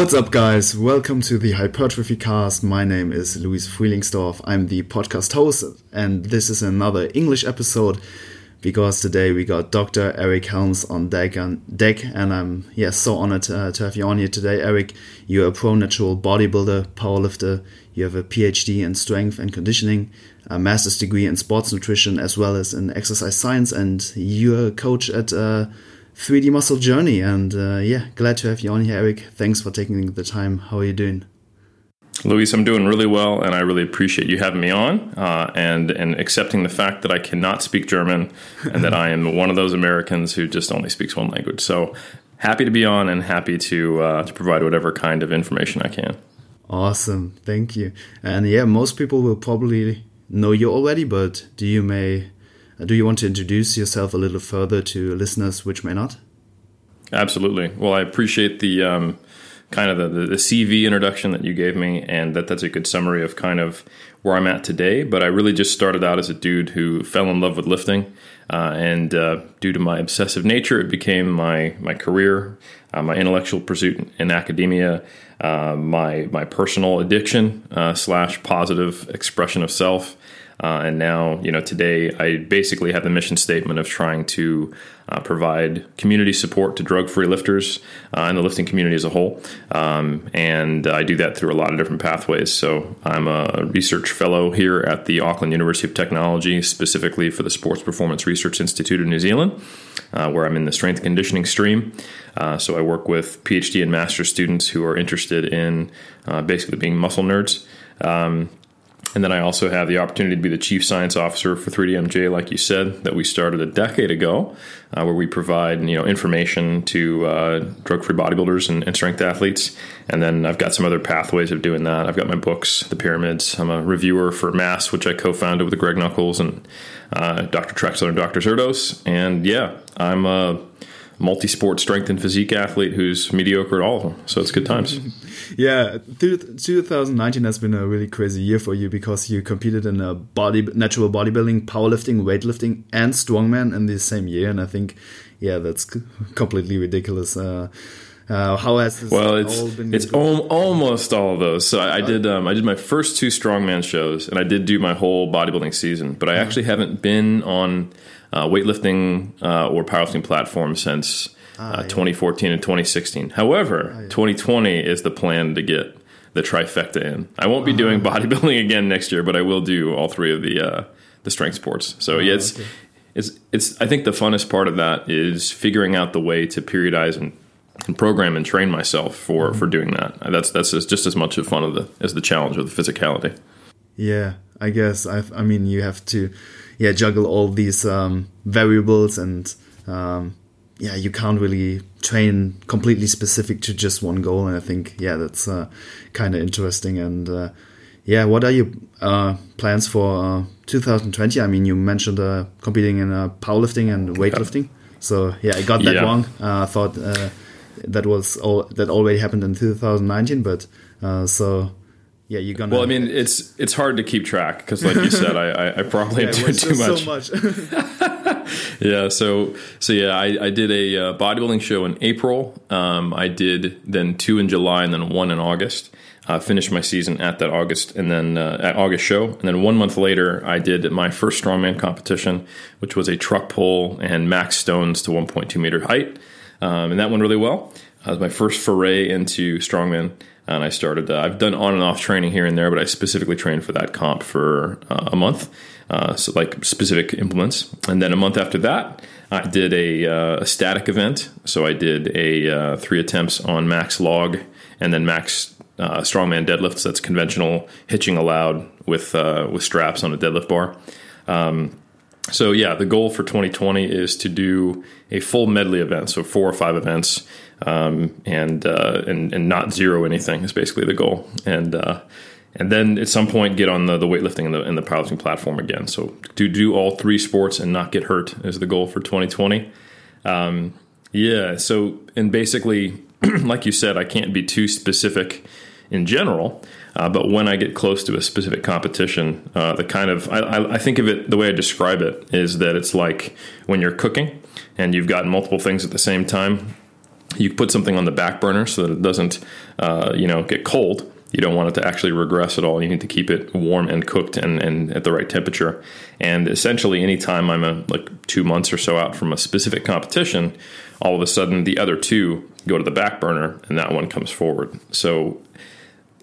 What's up, guys? Welcome to the Hypertrophy Cast. My name is Luis Frielingsdorf. I'm the podcast host, and this is another English episode because today we got Dr. Eric Helms on deck, on deck and I'm yeah so honored uh, to have you on here today, Eric. You're a pro natural bodybuilder, powerlifter. You have a PhD in strength and conditioning, a master's degree in sports nutrition, as well as in exercise science, and you're a coach at. Uh, 3D Muscle Journey. And uh, yeah, glad to have you on here, Eric. Thanks for taking the time. How are you doing? Luis, I'm doing really well, and I really appreciate you having me on uh, and and accepting the fact that I cannot speak German and that I am one of those Americans who just only speaks one language. So happy to be on and happy to uh, to provide whatever kind of information I can. Awesome, thank you. And yeah, most people will probably know you already, but do you may do you want to introduce yourself a little further to listeners which may not? Absolutely. Well, I appreciate the um, kind of the, the, CV introduction that you gave me, and that that's a good summary of kind of where I'm at today. But I really just started out as a dude who fell in love with lifting, uh, and uh, due to my obsessive nature, it became my my career, uh, my intellectual pursuit in academia, uh, my my personal addiction uh, slash positive expression of self. Uh, and now, you know, today I basically have the mission statement of trying to uh, provide community support to drug free lifters uh, and the lifting community as a whole. Um, and I do that through a lot of different pathways. So I'm a research fellow here at the Auckland University of Technology, specifically for the Sports Performance Research Institute of New Zealand, uh, where I'm in the strength conditioning stream. Uh, so I work with PhD and master students who are interested in uh, basically being muscle nerds. Um, and then I also have the opportunity to be the chief science officer for 3DMJ, like you said, that we started a decade ago, uh, where we provide you know information to uh, drug-free bodybuilders and, and, strength athletes. And then I've got some other pathways of doing that. I've got my books, The Pyramids. I'm a reviewer for Mass, which I co-founded with Greg Nuckols and uh, Dr. Trexler and Dr. Zourdos. And yeah, I'm a multi-sport strength and physique athlete who's mediocre at all of them. So it's good times. yeah, 2019 has been a really crazy year for you because you competed in a body natural bodybuilding, powerlifting, weightlifting, and strongman in the same year, and I think, yeah, that's completely ridiculous. Uh, uh, how has well? It's it's al- almost all of those. So I, I did um, I did my first two strongman shows, and I did do my whole bodybuilding season. But I mm-hmm. actually haven't been on uh, weightlifting uh, or powerlifting platform since ah, uh, 2014 and 2016. However, ah, 2020 is the plan to get the trifecta in. I won't be doing ah. bodybuilding again next year, but I will do all three of the uh, the strength sports. So yeah, it's okay. it's it's. I think the funnest part of that is figuring out the way to periodize and, and program and train myself for mm-hmm. for doing that. That's that's just as much of fun of the as the challenge of the physicality. Yeah, I guess I I mean you have to yeah juggle all these um, variables and um, yeah you can't really train completely specific to just one goal and I think yeah that's uh, kind of interesting and uh, yeah what are your uh, plans for uh, 2020 I mean you mentioned uh, competing in uh, powerlifting and weightlifting so yeah I got that yeah. wrong I thought that was all that already happened in 2019 but so yeah, you're gonna. Well, I mean, it's it's hard to keep track because, like you said, I I, probably yeah, do too much. So much. yeah, so so yeah, I, I did a uh, bodybuilding show in April. Um, I did then two in July and then one in August. Uh, finished my season at that August and then uh, at August show, and then one month later, I did my first strongman competition, which was a truck pull and max stones to 1.2 meter height, um, and that went really well. That was my first foray into strongman and I started. Uh, I've done on and off training here and there, but I specifically trained for that comp for uh, a month, uh, so like specific implements. And then a month after that, I did a, uh, a static event. So I did a uh, three attempts on max log and then max uh, strongman deadlifts. That's conventional hitching allowed with with straps on a deadlift bar. Um, so yeah, the goal for 2020 is to do a full medley event, so four or five events, um, and uh, and and not zero anything is basically the goal. And uh, and then at some point get on the, the weightlifting and the and the powerlifting platform again. So to do all three sports and not get hurt is the goal for 2020. Um, yeah. So and basically, like you said, I can't be too specific in general. Uh, but when I get close to a specific competition, uh, the kind of I, I, think of it the way I describe it is that it's like when you're cooking and you've got multiple things at the same time. you put something on the back burner so that it doesn't, uh, you know, get cold. You don't want it to actually regress at all. You need to keep it warm and cooked and, and at the right temperature. And essentially, anytime I'm a, like two months or so out from a specific competition, all of a sudden the other two go to the back burner and that one comes forward. So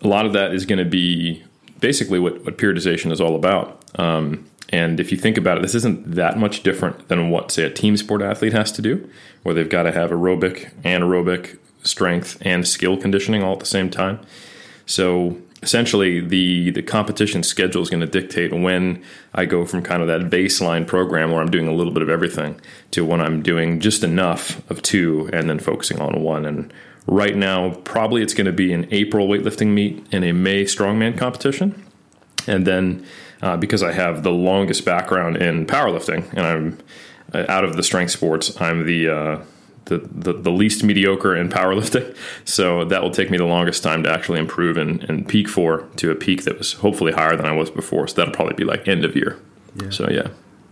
a lot of that is going to be basically what, what periodization is all about. Um, and if you think about it, this isn't that much different than what, say, a team sport athlete has to do, where they've got to have aerobic, anaerobic, strength, and skill conditioning all at the same time. So essentially, the, the competition schedule is going to dictate when I go from kind of that baseline program where I'm doing a little bit of everything to when I'm doing just enough of two and then focusing on one. And right now, probably it's going to be an April weightlifting meet and a May strongman competition. And then uh, because I have the longest background in powerlifting, and I'm uh, out of the strength sports, I'm the, uh, the, the, the least mediocre in powerlifting. So that will take me the longest time to actually improve and, and peak for to a peak that was hopefully higher than I was before. So that'll probably be like end of year. Yeah. So yeah,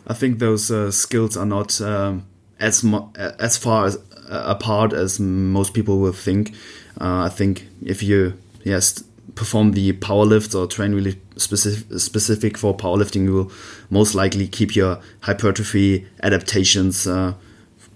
I think those uh, skills are not um, as mo- as far as, uh, apart as most people will think. Uh, I think if you yes perform the power lifts or train really specific specific for powerlifting, you will most likely keep your hypertrophy adaptations uh,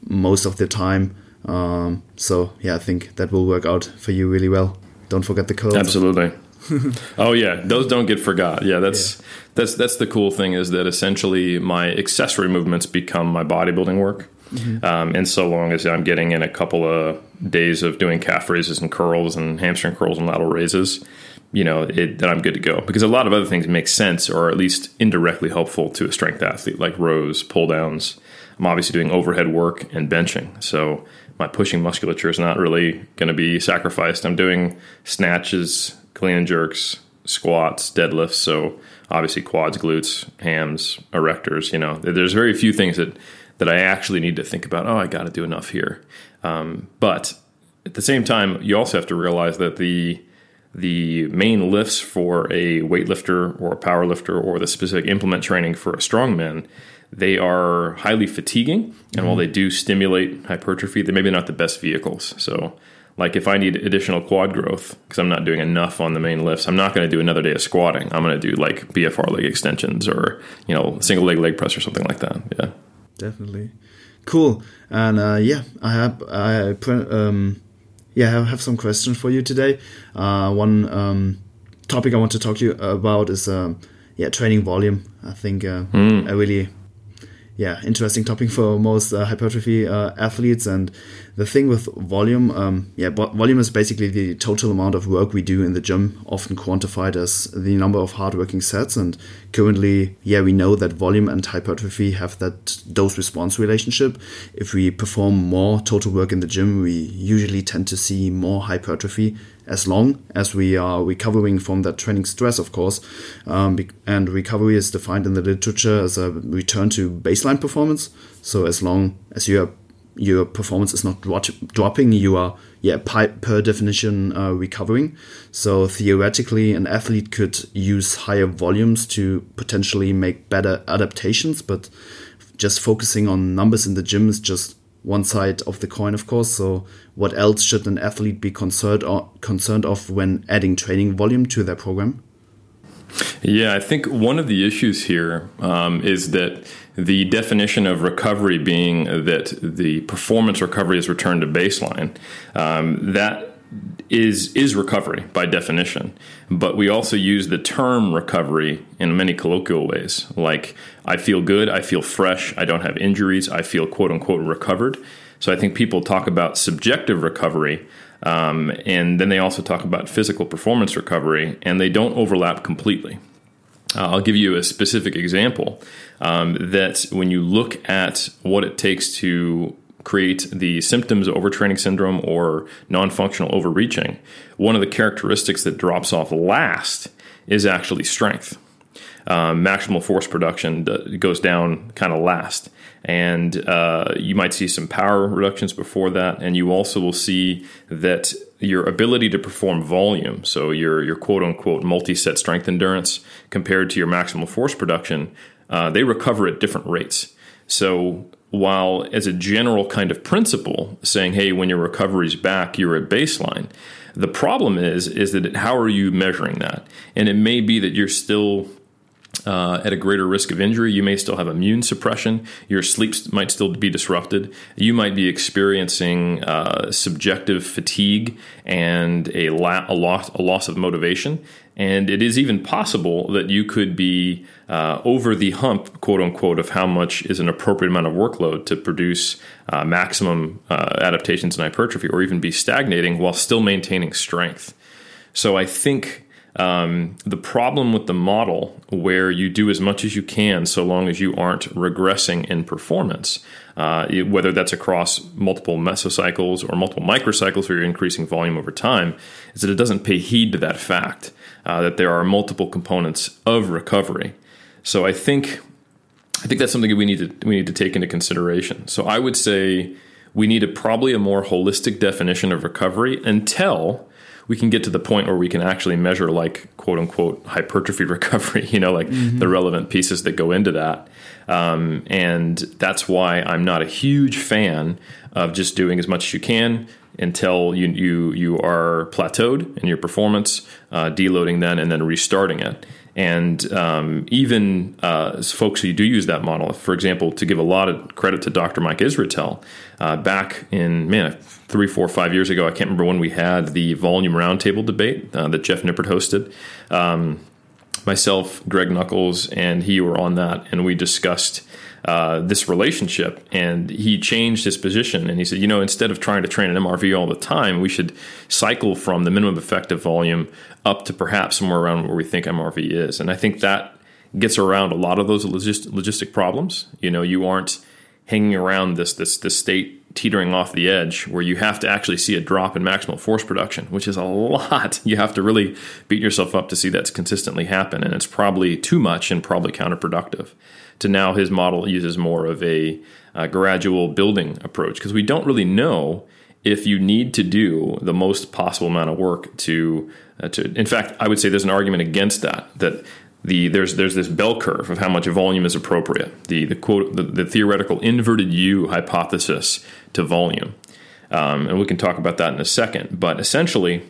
most of the time. Um, so yeah, I think that will work out for you really well. Don't forget the curls. Absolutely. oh yeah, those don't get forgot. Yeah, that's yeah. that's that's the cool thing is that essentially my accessory movements become my bodybuilding work. Mm-hmm. Um, and so long as I'm getting in a couple of days of doing calf raises and curls and hamstring curls and lateral raises, you know, it, then I'm good to go. Because a lot of other things make sense or at least indirectly helpful to a strength athlete, like rows, pull downs. I'm obviously doing overhead work and benching. So my pushing musculature is not really going to be sacrificed. I'm doing snatches, clean and jerks, squats, deadlifts. So obviously quads, glutes, hams, erectors. You know, there's very few things that that I actually need to think about. Oh, I got to do enough here. Um, but at the same time, you also have to realize that the the main lifts for a weightlifter or a power lifter or the specific implement training for a strongman, they are highly fatiguing. And mm-hmm. while they do stimulate hypertrophy, they're maybe not the best vehicles. So, like if I need additional quad growth because I'm not doing enough on the main lifts, I'm not going to do another day of squatting. I'm going to do like BFR leg extensions or you know single leg leg press or something like that. Yeah, definitely, cool. And uh, yeah, I have I um, yeah, I have some questions for you today. Uh, one um, topic I want to talk to you about is um, yeah training volume. I think uh, mm. a really yeah interesting topic for most uh, hypertrophy uh, athletes and the thing with volume, um, yeah, volume is basically the total amount of work we do in the gym, often quantified as the number of hardworking sets. And currently, yeah, we know that volume and hypertrophy have that dose response relationship. If we perform more total work in the gym, we usually tend to see more hypertrophy as long as we are recovering from that training stress, of course. Um, and recovery is defined in the literature as a return to baseline performance. So as long as you are your performance is not dropping, you are, yeah, per definition, uh, recovering. So theoretically, an athlete could use higher volumes to potentially make better adaptations, but just focusing on numbers in the gym is just one side of the coin, of course. So, what else should an athlete be concerned concerned of when adding training volume to their program? Yeah, I think one of the issues here um, is that the definition of recovery being that the performance recovery is returned to baseline. Um, that is is recovery by definition, but we also use the term recovery in many colloquial ways, like I feel good, I feel fresh, I don't have injuries, I feel quote unquote recovered. So I think people talk about subjective recovery, um, and then they also talk about physical performance recovery, and they don't overlap completely. Uh, I'll give you a specific example um, that when you look at what it takes to create the symptoms of overtraining syndrome or non functional overreaching, one of the characteristics that drops off last is actually strength. Um, maximal force production goes down kind of last. And uh, you might see some power reductions before that. And you also will see that your ability to perform volume, so your, your quote unquote multi set strength endurance, compared to your maximal force production, uh, they recover at different rates. So while as a general kind of principle saying, hey, when your recovery's back, you're at baseline. The problem is, is that how are you measuring that? And it may be that you're still uh, at a greater risk of injury. You may still have immune suppression. Your sleep might still be disrupted. You might be experiencing uh, subjective fatigue and a, la- a, loss, a loss of motivation. And it is even possible that you could be uh, over the hump, quote unquote, of how much is an appropriate amount of workload to produce uh, maximum uh, adaptations and hypertrophy, or even be stagnating while still maintaining strength. So I think um, the problem with the model, where you do as much as you can so long as you aren't regressing in performance, uh, whether that's across multiple mesocycles or multiple microcycles where you're increasing volume over time, is that it doesn't pay heed to that fact uh, that there are multiple components of recovery. So I think I think that's something we need to we need to take into consideration. So I would say we need a, probably a more holistic definition of recovery until we can get to the point where we can actually measure like quote unquote hypertrophy recovery, you know, like mm-hmm. the relevant pieces that go into that. Um, and that's why I'm not a huge fan of just doing as much as you can until you you you are plateaued in your performance, uh, deloading then and then restarting it. And um, even uh, folks who do use that model, for example, to give a lot of credit to Dr. Mike Israetel, uh, back in man three, four, five years ago, I can't remember when we had the volume roundtable debate uh, that Jeff Nippard hosted. Um, myself, Greg Nuckols, and he were on that, and we discussed uh, this relationship. And he changed his position and he said, you know, instead of trying to train an MRV all the time, we should cycle from the minimum effective volume up to perhaps somewhere around where we think MRV is. And I think that gets around a lot of those logist- logistic problems. You know, you aren't hanging around this this this state teetering off the edge where you have to actually see a drop in maximal force production, which is a lot. You have to really beat yourself up to see that consistently happen, and it's probably too much and probably counterproductive. To now, his model uses more of a, a gradual building approach because we don't really know if you need to do the most possible amount of work to uh, to. In fact, I would say there's an argument against that. That the there's there's this bell curve of how much volume is appropriate. The the quote the, the theoretical inverted U hypothesis to volume, um, and we can talk about that in a second. But essentially,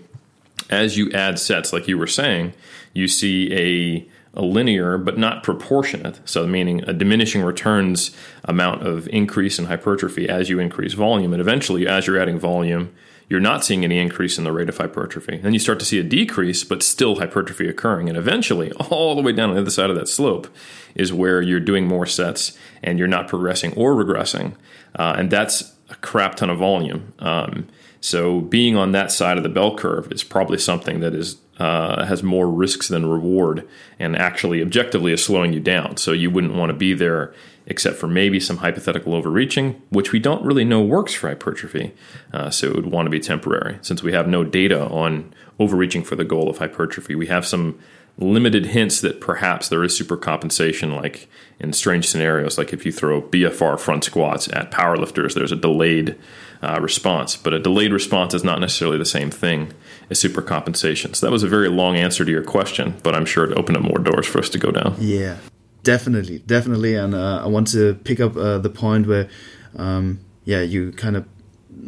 as you add sets, like you were saying, you see a a linear but not proportionate. So, meaning a diminishing returns amount of increase in hypertrophy as you increase volume, and eventually, as you're adding volume, you're not seeing any increase in the rate of hypertrophy. Then you start to see a decrease, but still hypertrophy occurring. And eventually, all the way down on the other side of that slope is where you're doing more sets and you're not progressing or regressing. Uh, and that's a crap ton of volume. Um, so being on that side of the bell curve is probably something that is uh, has more risks than reward, and actually objectively is slowing you down. So you wouldn't want to be there except for maybe some hypothetical overreaching, which we don't really know works for hypertrophy. Uh, so it would want to be temporary. Since we have no data on overreaching for the goal of hypertrophy, we have some limited hints that perhaps there is supercompensation, like in strange scenarios, like if you throw BFR front squats at powerlifters, there's a delayed uh, response. But a delayed response is not necessarily the same thing as supercompensation. So that was a very long answer to your question, but I'm sure it opened up more doors for us to go down. Yeah. Definitely, definitely, and uh, I want to pick up uh, the point where, um, yeah, you kind of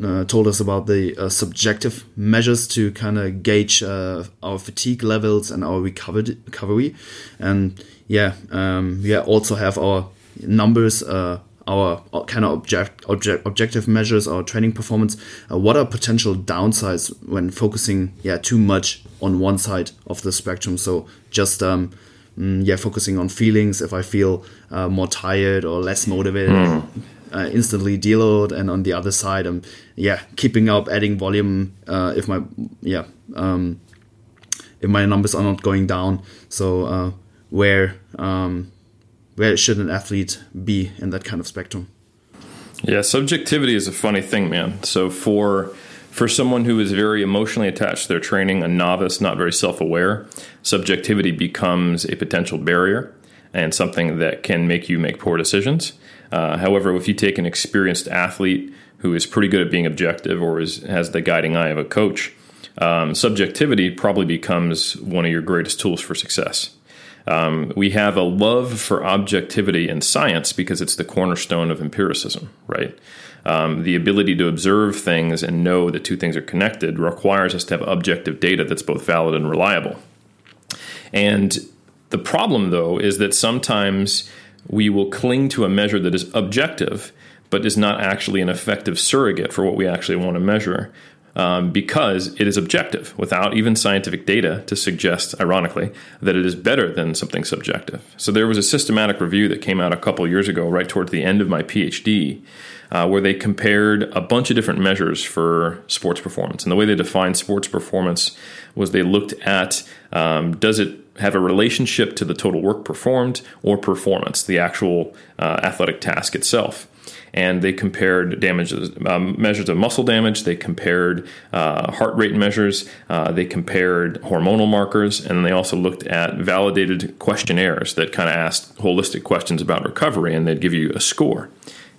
uh, told us about the uh, subjective measures to kind of gauge uh, our fatigue levels and our recovery, recovery, and yeah, um, we also have our numbers, uh, our, kind of object, object, objective measures, our training performance. what are potential downsides when focusing, yeah, too much on one side of the spectrum? So just um, mm, yeah, focusing on feelings. If I feel uh, more tired or less motivated, mm. uh, instantly deload. And on the other side, I'm yeah keeping up, adding volume. Uh, if my yeah um, if my numbers are not going down, so uh, where um, where should an athlete be in that kind of spectrum? Yeah, subjectivity is a funny thing, man. So for for someone who is very emotionally attached to their training, a novice, not very self aware, subjectivity becomes a potential barrier and something that can make you make poor decisions. Uh, however, if you take an experienced athlete who is pretty good at being objective or is, has the guiding eye of a coach, um, subjectivity probably becomes one of your greatest tools for success. Um, we have a love for objectivity in science because it's the cornerstone of empiricism, right? Um, the ability to observe things and know that two things are connected requires us to have objective data that's both valid and reliable. And the problem, though, is that sometimes we will cling to a measure that is objective, but is not actually an effective surrogate for what we actually want to measure. Um, because it is objective without even scientific data to suggest, ironically, that it is better than something subjective. So, there was a systematic review that came out a couple years ago, right towards the end of my PhD, uh, where they compared a bunch of different measures for sports performance. And the way they defined sports performance was they looked at um, does it have a relationship to the total work performed or performance, the actual uh, athletic task itself. And they compared damages, um, measures of muscle damage. They compared uh, heart rate measures. Uh, they compared hormonal markers, and they also looked at validated questionnaires that kind of asked holistic questions about recovery, and they'd give you a score.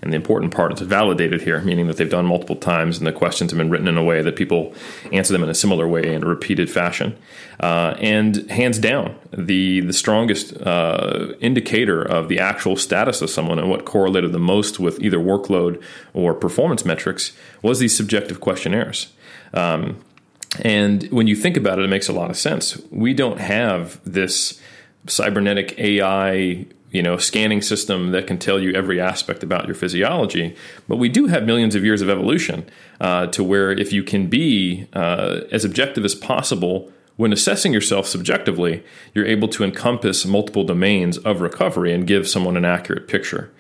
And the important part is validated here, meaning that they've done multiple times and the questions have been written in a way that people answer them in a similar way in a repeated fashion. Uh, and hands down, the, the strongest uh, indicator of the actual status of someone and what correlated the most with either workload or performance metrics was these subjective questionnaires. Um, and when you think about it, it makes a lot of sense. We don't have this cybernetic AI you know a scanning system that can tell you every aspect about your physiology. But we do have millions of years of evolution uh, to where if you can be uh, as objective as possible when assessing yourself subjectively you're able to encompass multiple domains of recovery and give someone an accurate picture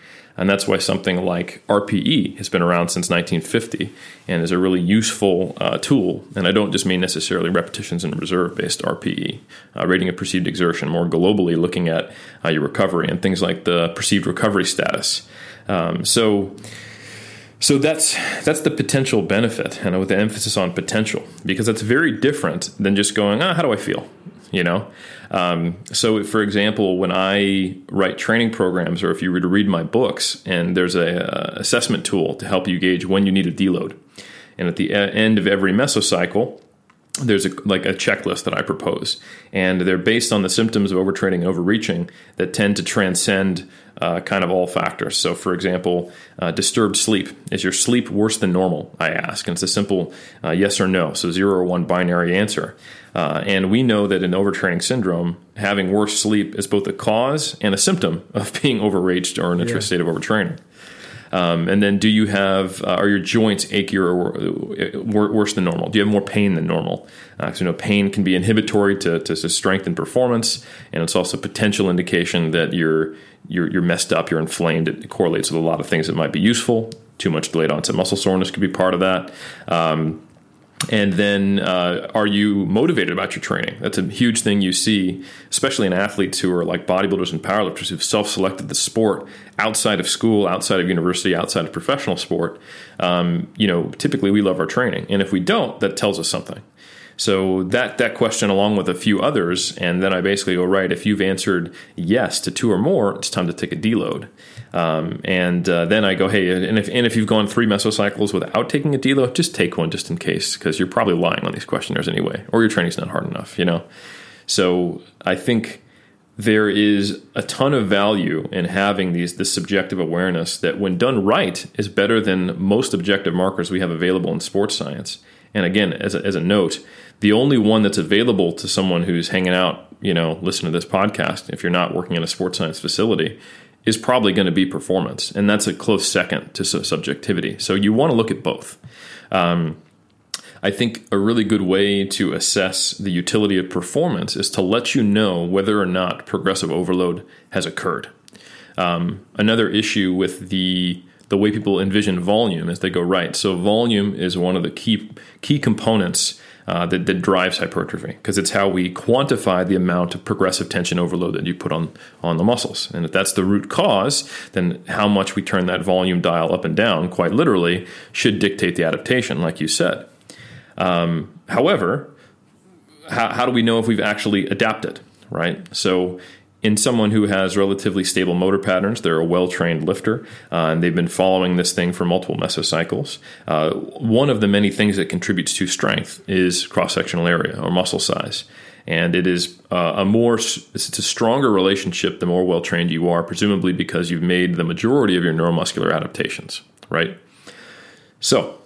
and that's why something like RPE has been around since 1950 and is a really useful uh, tool. And I don't just mean necessarily repetitions and reserve based RPE, uh, rating of perceived exertion, more globally looking at uh, your recovery and things like the perceived recovery status. Um, so, so that's that's the potential benefit, and with the emphasis on potential, because that's very different than just going, ah, how do I feel? You know, um, so, for example, when I write training programs, or if you were to read my books, and there's a uh, assessment tool to help you gauge when you need a deload, and at the end of every mesocycle, there's a, like a checklist that I propose, and they're based on the symptoms of overtraining and overreaching that tend to transcend uh, kind of all factors. So, for example, uh, disturbed sleep. Is your sleep worse than normal? I ask. And it's a simple uh, yes or no, so zero or one binary answer. Uh, and we know that in overtraining syndrome, having worse sleep is both a cause and a symptom of being overreached or in a yeah. state of overtraining. Um, and then, do you have uh, are your joints achier or worse than normal? Do you have more pain than normal? Because uh, you know pain can be inhibitory to, to, to strengthen performance, and it's also potential indication that you're you're, you're messed up, you're inflamed. It correlates with a lot of things that might be useful. Too much delayed onset muscle soreness could be part of that. Um, and then, uh, are you motivated about your training? That's a huge thing you see, especially in athletes who are like bodybuilders and powerlifters who've self selected the sport outside of school, outside of university, outside of professional sport. Um, you know, typically we love our training. And if we don't, that tells us something. So that that question, along with a few others, and then I basically go right. If you've answered yes to two or more, it's time to take a deload. Um, and uh, then I go, hey, and if and if you've gone three mesocycles without taking a deload, just take one just in case, because you're probably lying on these questionnaires anyway, or your training's not hard enough, you know. So I think there is a ton of value in having these this subjective awareness that, when done right, is better than most objective markers we have available in sports science. And again, as a, as a note, the only one that's available to someone who's hanging out, you know, listen to this podcast, if you're not working in a sports science facility, is probably going to be performance. And that's a close second to subjectivity. So you want to look at both. Um, I think a really good way to assess the utility of performance is to let you know whether or not progressive overload has occurred. Um, another issue with the the way people envision volume as they go right. So volume is one of the key key components uh, that, that drives hypertrophy because it's how we quantify the amount of progressive tension overload that you put on on the muscles. And if that's the root cause, then how much we turn that volume dial up and down, quite literally, should dictate the adaptation, like you said. Um, however, how, how do we know if we've actually adapted? Right. So in someone who has relatively stable motor patterns, they're a well trained lifter, uh, and they've been following this thing for multiple mesocycles. Uh, one of the many things that contributes to strength is cross sectional area or muscle size. and it is uh, a more it's a stronger relationship the more well trained you are, presumably because you've made the majority of your neuromuscular adaptations, right? So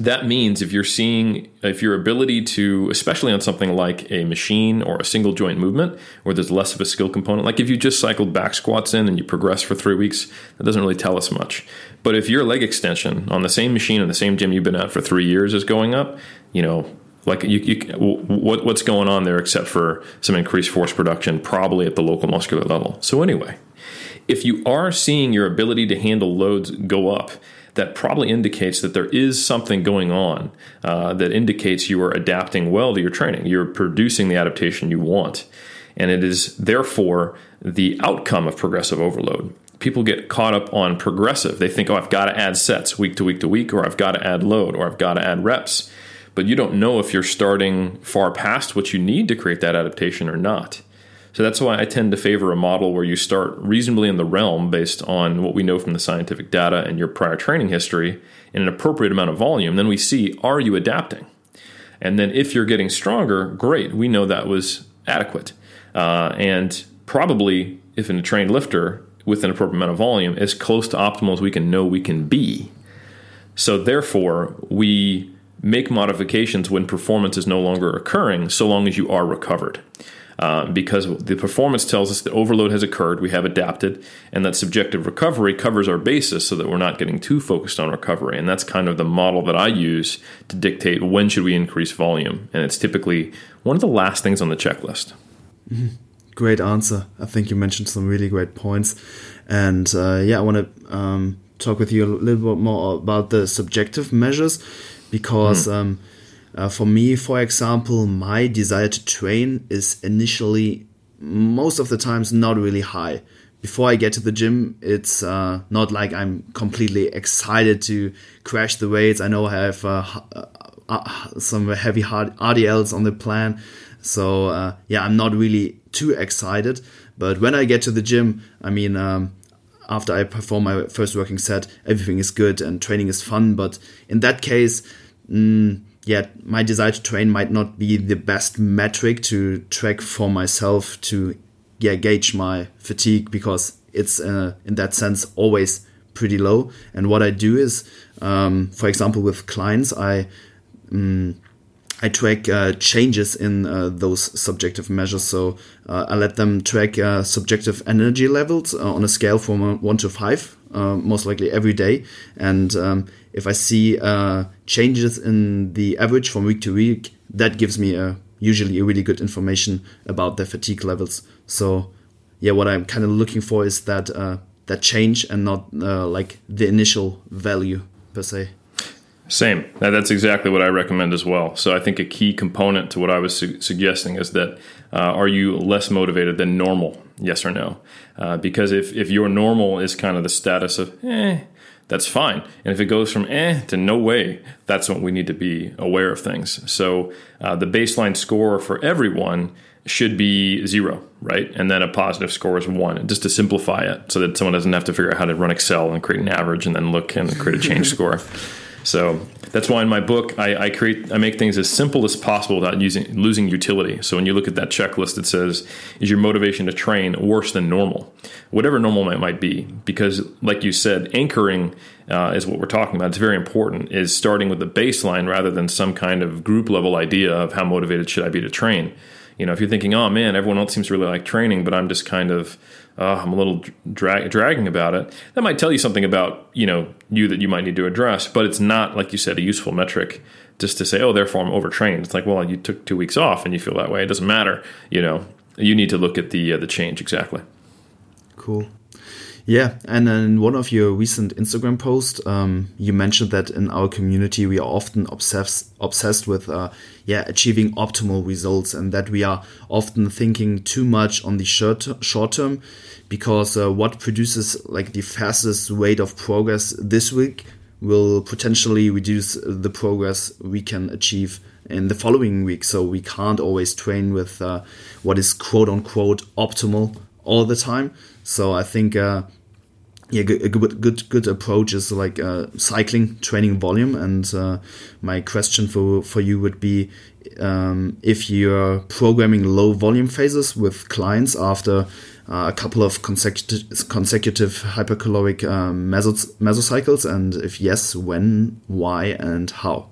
that means if you're seeing if your ability to especially on something like a machine or a single joint movement where there's less of a skill component like if you just cycled back squats in and you progress for three weeks that doesn't really tell us much. But if your leg extension on the same machine in the same gym you've been at for three years is going up you know like you, you what, what's going on there except for some increased force production probably at the local muscular level. So anyway if you are seeing your ability to handle loads go up that probably indicates that there is something going on uh, that indicates you are adapting well to your training. You're producing the adaptation you want. And it is therefore the outcome of progressive overload. People get caught up on progressive. They think, oh, I've got to add sets week to week to week, or I've got to add load, or I've got to add reps. But you don't know if you're starting far past what you need to create that adaptation or not. So that's why I tend to favor a model where you start reasonably in the realm based on what we know from the scientific data and your prior training history in an appropriate amount of volume. Then we see are you adapting? And then if you're getting stronger, great. We know that was adequate. Uh, and probably if in a trained lifter with an appropriate amount of volume, as close to optimal as we can know we can be. So therefore, we make modifications when performance is no longer occurring, so long as you are recovered. Uh, because the performance tells us that overload has occurred, we have adapted, and that subjective recovery covers our basis so that we're not getting too focused on recovery. And that's kind of the model that I use to dictate when should we increase volume. And it's typically one of the last things on the checklist. Mm-hmm. Great answer. I think you mentioned some really great points. And uh, yeah, I want to um, talk with you a little bit more about the subjective measures because. Mm. Um, uh, for me, for example, my desire to train is initially most of the times not really high. Before I get to the gym, it's uh, not like I'm completely excited to crash the weights. I know I have uh, uh, uh some heavy hard RDLs on the plan, so uh, yeah, I'm not really too excited. But when I get to the gym, I mean, um, after I perform my first working set, everything is good and training is fun. But in that case, mm, yet my desire to train might not be the best metric to track for myself to yeah gauge my fatigue because it's uh, in that sense always pretty low and what i do is um, for example with clients i um, I track uh, changes in uh, those subjective measures. So uh, I let them track uh, subjective energy levels uh, on a scale from one to five, uh, most likely every day. And um, if I see uh, changes in the average from week to week, that gives me a usually a really good information about their fatigue levels. So yeah, what I'm kind of looking for is that uh, that change and not uh, like the initial value per se. Same. That's exactly what I recommend as well. So I think a key component to what I was su- suggesting is that uh, are you less motivated than normal? Yes or no? Uh, because if if your normal is kind of the status of eh, that's fine. And if it goes from eh to no way, that's when we need to be aware of things. So uh, the baseline score for everyone should be zero, right? And then a positive score is one, just to simplify it so that someone doesn't have to figure out how to run Excel and create an average and then look and create a change score. So that's why in my book I, I, create I make things as simple as possible without using losing utility. So when you look at that checklist, it says, "Is your motivation to train worse than normal?" Whatever normal might, might be, because like you said, anchoring uh, is what we're talking about. It's very important. Is starting with the baseline rather than some kind of group level idea of how motivated should I be to train. You know, if you're thinking, "Oh man, everyone else seems to really like training, but I'm just kind of uh, I'm a little dra- dragging about it. That might tell you something about you know you that you might need to address, but it's not like you said a useful metric just to say, oh, therefore I'm overtrained. It's like, well, you took two weeks off and you feel that way. It doesn't matter. You know, you need to look at the uh, the change exactly. Cool. Yeah, and in one of your recent Instagram posts, um, you mentioned that in our community we are often obsessed obsessed with uh, yeah achieving optimal results, and that we are often thinking too much on the short short term, because uh, what produces like the fastest rate of progress this week will potentially reduce the progress we can achieve in the following week. So we can't always train with uh, what is quote unquote optimal all the time. So I think uh, yeah, a good good good approach is like uh, cycling training volume. And uh, my question for for you would be um, if you're programming low volume phases with clients after a couple of consecutive consecutive hypercaloric um, mesos mesocycles, and if yes, when, why, and how.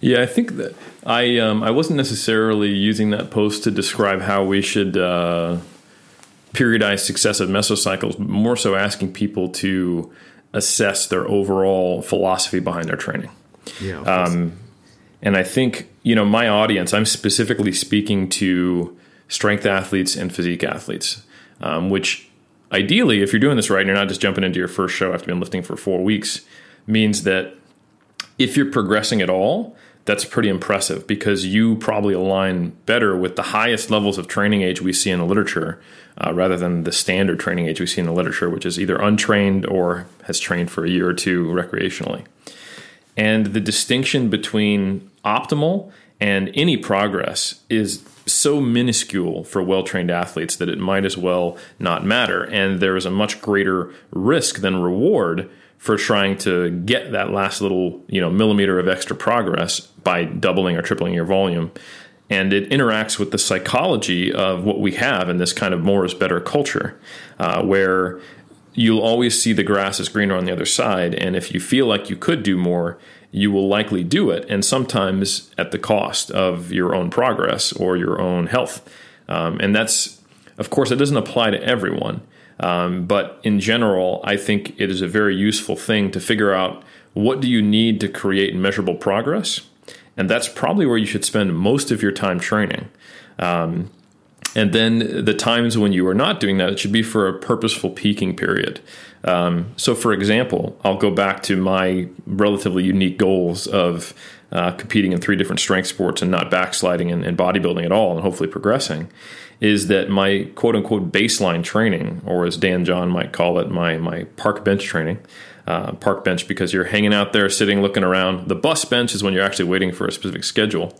Yeah, I think that I um, I wasn't necessarily using that post to describe how we should uh, periodize successive mesocycles, but more so asking people to assess their overall philosophy behind their training. Yeah. Um, and I think you know my audience. I'm specifically speaking to strength athletes and physique athletes, um, which ideally, if you're doing this right, and you're not just jumping into your first show after being lifting for four weeks, means that if you're progressing at all, that's pretty impressive because you probably align better with the highest levels of training age we see in the literature uh, rather than the standard training age we see in the literature, which is either untrained or has trained for a year or two recreationally. And the distinction between optimal and any progress is so minuscule for well trained athletes that it might as well not matter. And there is a much greater risk than reward for trying to get that last little you know millimeter of extra progress by doubling or tripling your volume and it interacts with the psychology of what we have in this kind of more is better culture uh, where you'll always see the grass is greener on the other side and if you feel like you could do more you will likely do it and sometimes at the cost of your own progress or your own health um, and that's of course it doesn't apply to everyone um, but in general, I think it is a very useful thing to figure out what do you need to create measurable progress, and that's probably where you should spend most of your time training. Um, and then the times when you are not doing that, it should be for a purposeful peaking period. Um, so, for example, I'll go back to my relatively unique goals of uh, competing in three different strength sports and not backsliding in, in bodybuilding at all, and hopefully progressing is that my quote unquote baseline training, or as Dan John might call it, my my park bench training. Uh, park bench because you're hanging out there, sitting, looking around. The bus bench is when you're actually waiting for a specific schedule.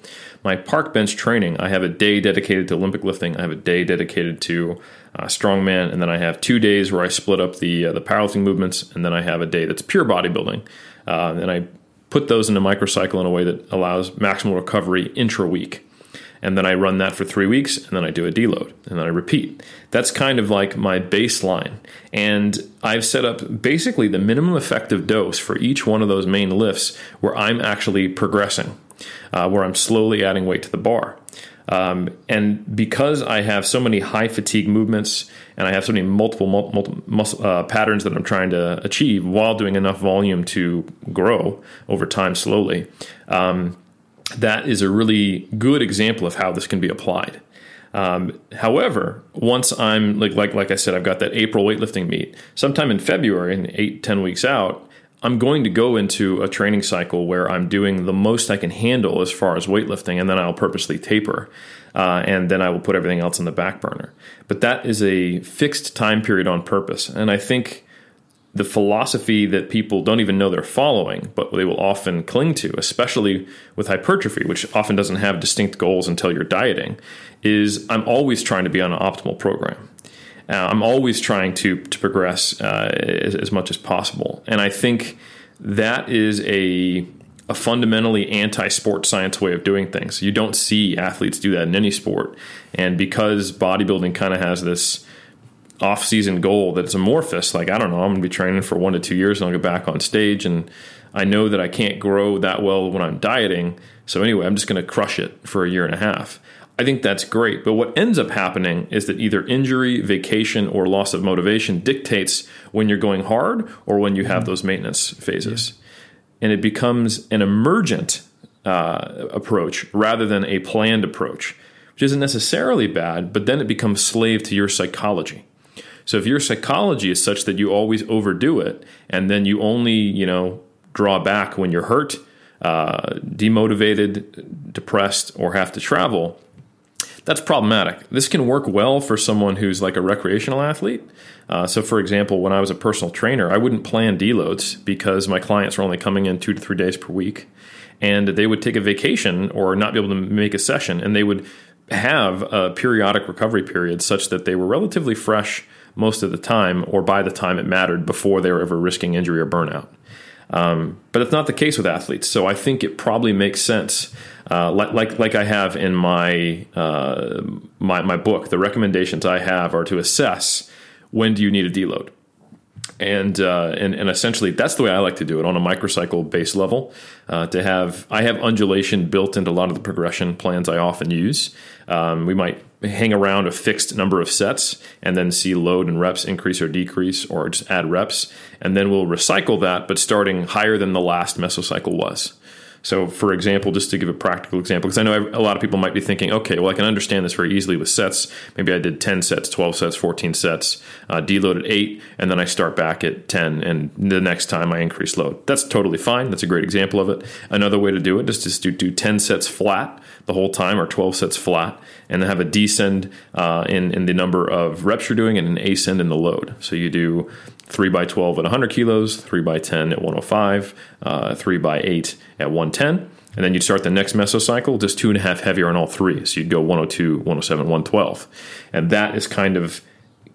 My park bench training, I have a day dedicated to Olympic lifting. I have a day dedicated to uh, strongman, and then I have two days where I split up the uh, the powerlifting movements, and then I have a day that's pure bodybuilding. Uh, and I put those in a microcycle in a way that allows maximal recovery intra week and then I run that for three weeks, and then I do a deload, and then I repeat. That's kind of like my baseline. And I've set up basically the minimum effective dose for each one of those main lifts where I'm actually progressing, uh, where I'm slowly adding weight to the bar. Um, and because I have so many high fatigue movements and I have so many multiple, multiple muscle, uh, patterns that I'm trying to achieve while doing enough volume to grow over time slowly, um, that is a really good example of how this can be applied. Um, however, once I'm like like like I said, I've got that April weightlifting meet. Sometime in February, and eight ten weeks out, I'm going to go into a training cycle where I'm doing the most I can handle as far as weightlifting, and then I'll purposely taper, uh, and then I will put everything else on the back burner. But that is a fixed time period on purpose, and I think the philosophy that people don't even know they're following, but they will often cling to, especially with hypertrophy, which often doesn't have distinct goals until you're dieting, is I'm always trying to be on an optimal program. Uh, I'm always trying to to progress uh, as, as, much as possible, and I think that is a a fundamentally anti-sport science way of doing things. You don't see athletes do that in any sport, and because bodybuilding kind of has this off-season goal that's amorphous. Like I don't know, I'm going to be training for one to two years and I'll get back on stage, and I know that I can't grow that well when I'm dieting. So anyway, I'm just going to crush it for a year and a half. I think that's great. But what ends up happening is that either injury, vacation, or loss of motivation dictates when you're going hard or when you have mm-hmm. those maintenance phases. Yeah. And it becomes an emergent uh, approach rather than a planned approach, which isn't necessarily bad, but then it becomes slave to your psychology. So if your psychology is such that you always overdo it, and then you only you know draw back when you're hurt, uh, demotivated, depressed, or have to travel, that's problematic. This can work well for someone who's like a recreational athlete. Uh, so, for example, when I was a personal trainer, I wouldn't plan deloads because my clients were only coming in two to three days per week. And they would take a vacation or not be able to make a session, and they would have a periodic recovery period such that they were relatively fresh most of the time or by the time it mattered before they were ever risking injury or burnout. Um, but it's not the case with athletes. So I think it probably makes sense, uh, like, like, like I have in my, uh, my my book. The recommendations I have are to assess when do you need a deload, and uh, and and essentially that's the way I like to do it on a microcycle base level. Uh, to have I have undulation built into a lot of the progression plans I often use. Um, we might hang around a fixed number of sets and then see load and reps increase or decrease or just add reps. And then we'll recycle that, but starting higher than the last mesocycle was. So, for example, just to give a practical example, because I know a lot of people might be thinking, okay, well, I can understand this very easily with sets. Maybe I did 10 sets, 12 sets, 14 sets, uh, deloaded eight, and then I start back at 10, and the next time I increase load. That's totally fine. That's a great example of it. Another way to do it is just to do 10 sets flat the whole time, or 12 sets flat, and then have a descend uh, in, in the number of reps you're doing and an ascend in the load. So you do 3 by 12 at 100 kilos, 3 by 10 at 105, uh, 3 by 8 at 110. And then you'd start the next mesocycle just two and a half heavier on all three. So you'd go 102, 107, 112. And that is kind of,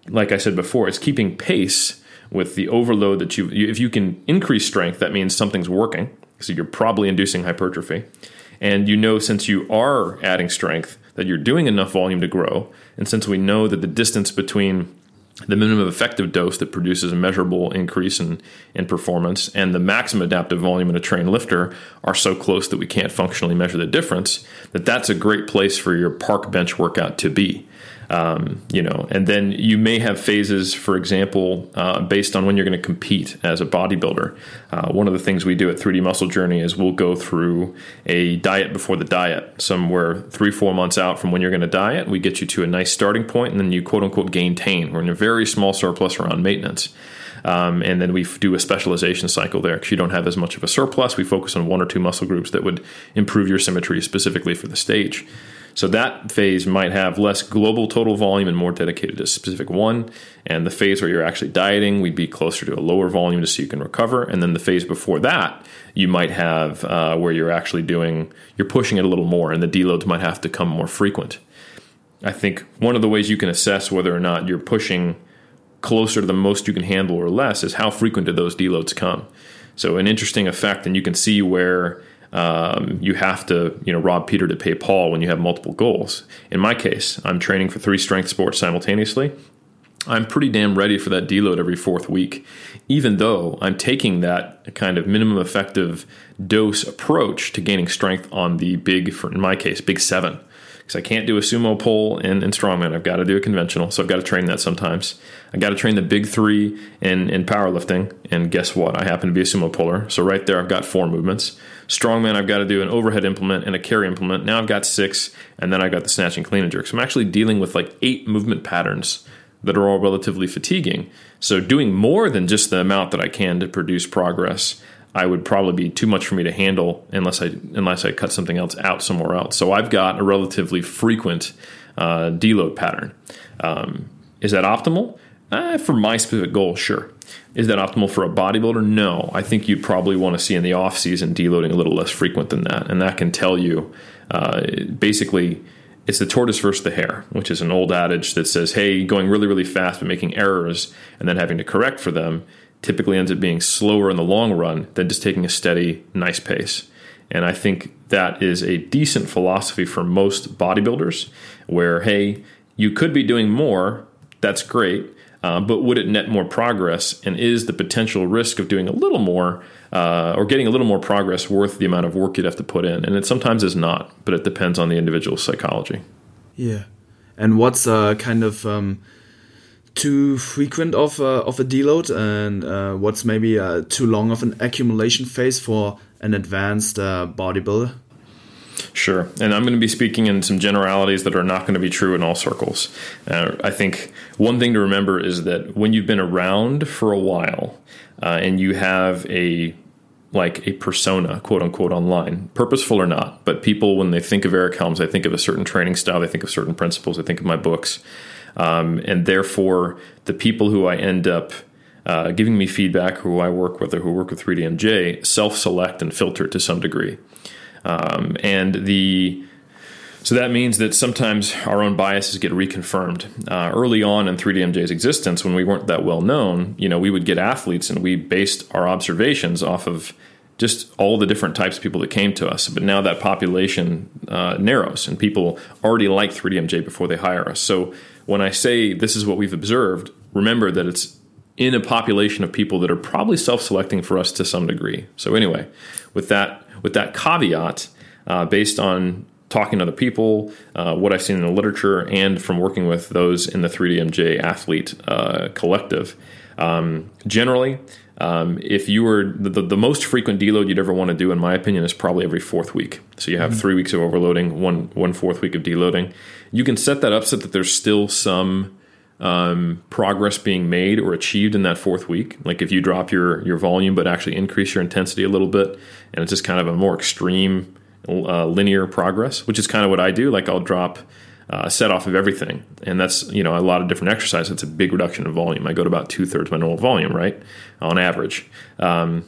like I said before, it's keeping pace with the overload that you, if you can increase strength, that means something's working. So you're probably inducing hypertrophy. And you know, since you are adding strength, that you're doing enough volume to grow. And since we know that the distance between the minimum effective dose that produces a measurable increase in, in performance and the maximum adaptive volume in a trained lifter are so close that we can't functionally measure the difference that that's a great place for your park bench workout to be um, you know, and then you may have phases, for example, uh, based on when you're going to compete as a bodybuilder. Uh, one of the things we do at 3D Muscle Journey is we'll go through a diet before the diet, somewhere three, four months out from when you're going to diet. We get you to a nice starting point, and then you quote unquote gaintain. We're in a very small surplus around maintenance. Um, and then we do a specialization cycle there because you don't have as much of a surplus. We focus on one or two muscle groups that would improve your symmetry specifically for the stage. So that phase might have less global total volume and more dedicated to specific one. And the phase where you're actually dieting, we'd be closer to a lower volume just so you can recover. And then the phase before that, you might have uh, where you're actually doing, you're pushing it a little more, and the deloads might have to come more frequent. I think one of the ways you can assess whether or not you're pushing closer to the most you can handle or less is how frequent do those deloads come. So an interesting effect, and you can see where um, you have to you know rob Peter to pay Paul when you have multiple goals. In my case, I'm training for three strength sports simultaneously. I'm pretty damn ready for that deload every fourth week, even though I'm taking that kind of minimum effective dose approach to gaining strength on the big, for in my case, big seven because I can't do a sumo pull in, in strongman. I've got to do a conventional, so I've got to train that sometimes. I got to train the big three in, in powerlifting, and guess what? I happen to be a sumo puller, so right there I've got four movements. Strongman, I've got to do an overhead implement and a carry implement. Now I've got six, and then I've got the snatch and clean and jerk. So I'm actually dealing with like eight movement patterns that are all relatively fatiguing. So doing more than just the amount that I can to produce progress I would probably be too much for me to handle unless I unless I cut something else out somewhere else. So I've got a relatively frequent uh, deload pattern. Um, is that optimal? Uh, for my specific goal, sure. Is that optimal for a bodybuilder? No. I think you'd probably want to see in the off season deloading a little less frequent than that, and that can tell you uh, basically it's the tortoise versus the hare, which is an old adage that says, hey, going really, really fast but making errors and then having to correct for them typically ends up being slower in the long run than just taking a steady, nice pace. And I think that is a decent philosophy for most bodybuilders where, hey, you could be doing more, that's great, uh, but would it net more progress? And is the potential risk of doing a little more uh, or getting a little more progress worth the amount of work you'd have to put in? And it sometimes is not, but it depends on the individual psychology. Yeah. And what's uh, kind of. Um too frequent of a, of a deload and uh, what's maybe uh, too long of an accumulation phase for an advanced uh, bodybuilder? Sure. And I'm going to be speaking in some generalities that are not going to be true in all circles. Uh, I think one thing to remember is that when you've been around for a while uh, and you have a like a persona, quote unquote, online, purposeful or not, but people, when they think of Eric Helms, they think of a certain training style, they think of certain principles, they think of my books. Um, and therefore, the people who I end up uh, giving me feedback, who I work with or who work with 3DMJ, self select and filter to some degree. Um, and the So that means that sometimes our own biases get reconfirmed. Uh, early on in 3DMJ's existence, when we weren't that well known, you know, we would get athletes and we based our observations off of just all the different types of people that came to us. But now that population uh, narrows, and people already like 3DMJ before they hire us. So when I say this is what we've observed, remember that it's in a population of people that are probably self-selecting for us to some degree. So anyway, with that with that caveat, uh, based on talking to other people, uh, what I've seen in the literature, and from working with those in the 3DMJ athlete uh, collective, um, generally, um, if you were the, the, most frequent deload you'd ever want to do, in my opinion, is probably every fourth week. So you have mm-hmm. three weeks of overloading, one one fourth week of deloading. You can set that up so that there's still some um, progress being made or achieved in that fourth week. Like if you drop your your volume but actually increase your intensity a little bit, and it's just kind of a more extreme uh, linear progress, which is kind of what I do. Like I'll drop uh, set off of everything. And that's, you know, a lot of different exercises. It's a big reduction in volume. I go to about two thirds my normal volume, right? On average. Um,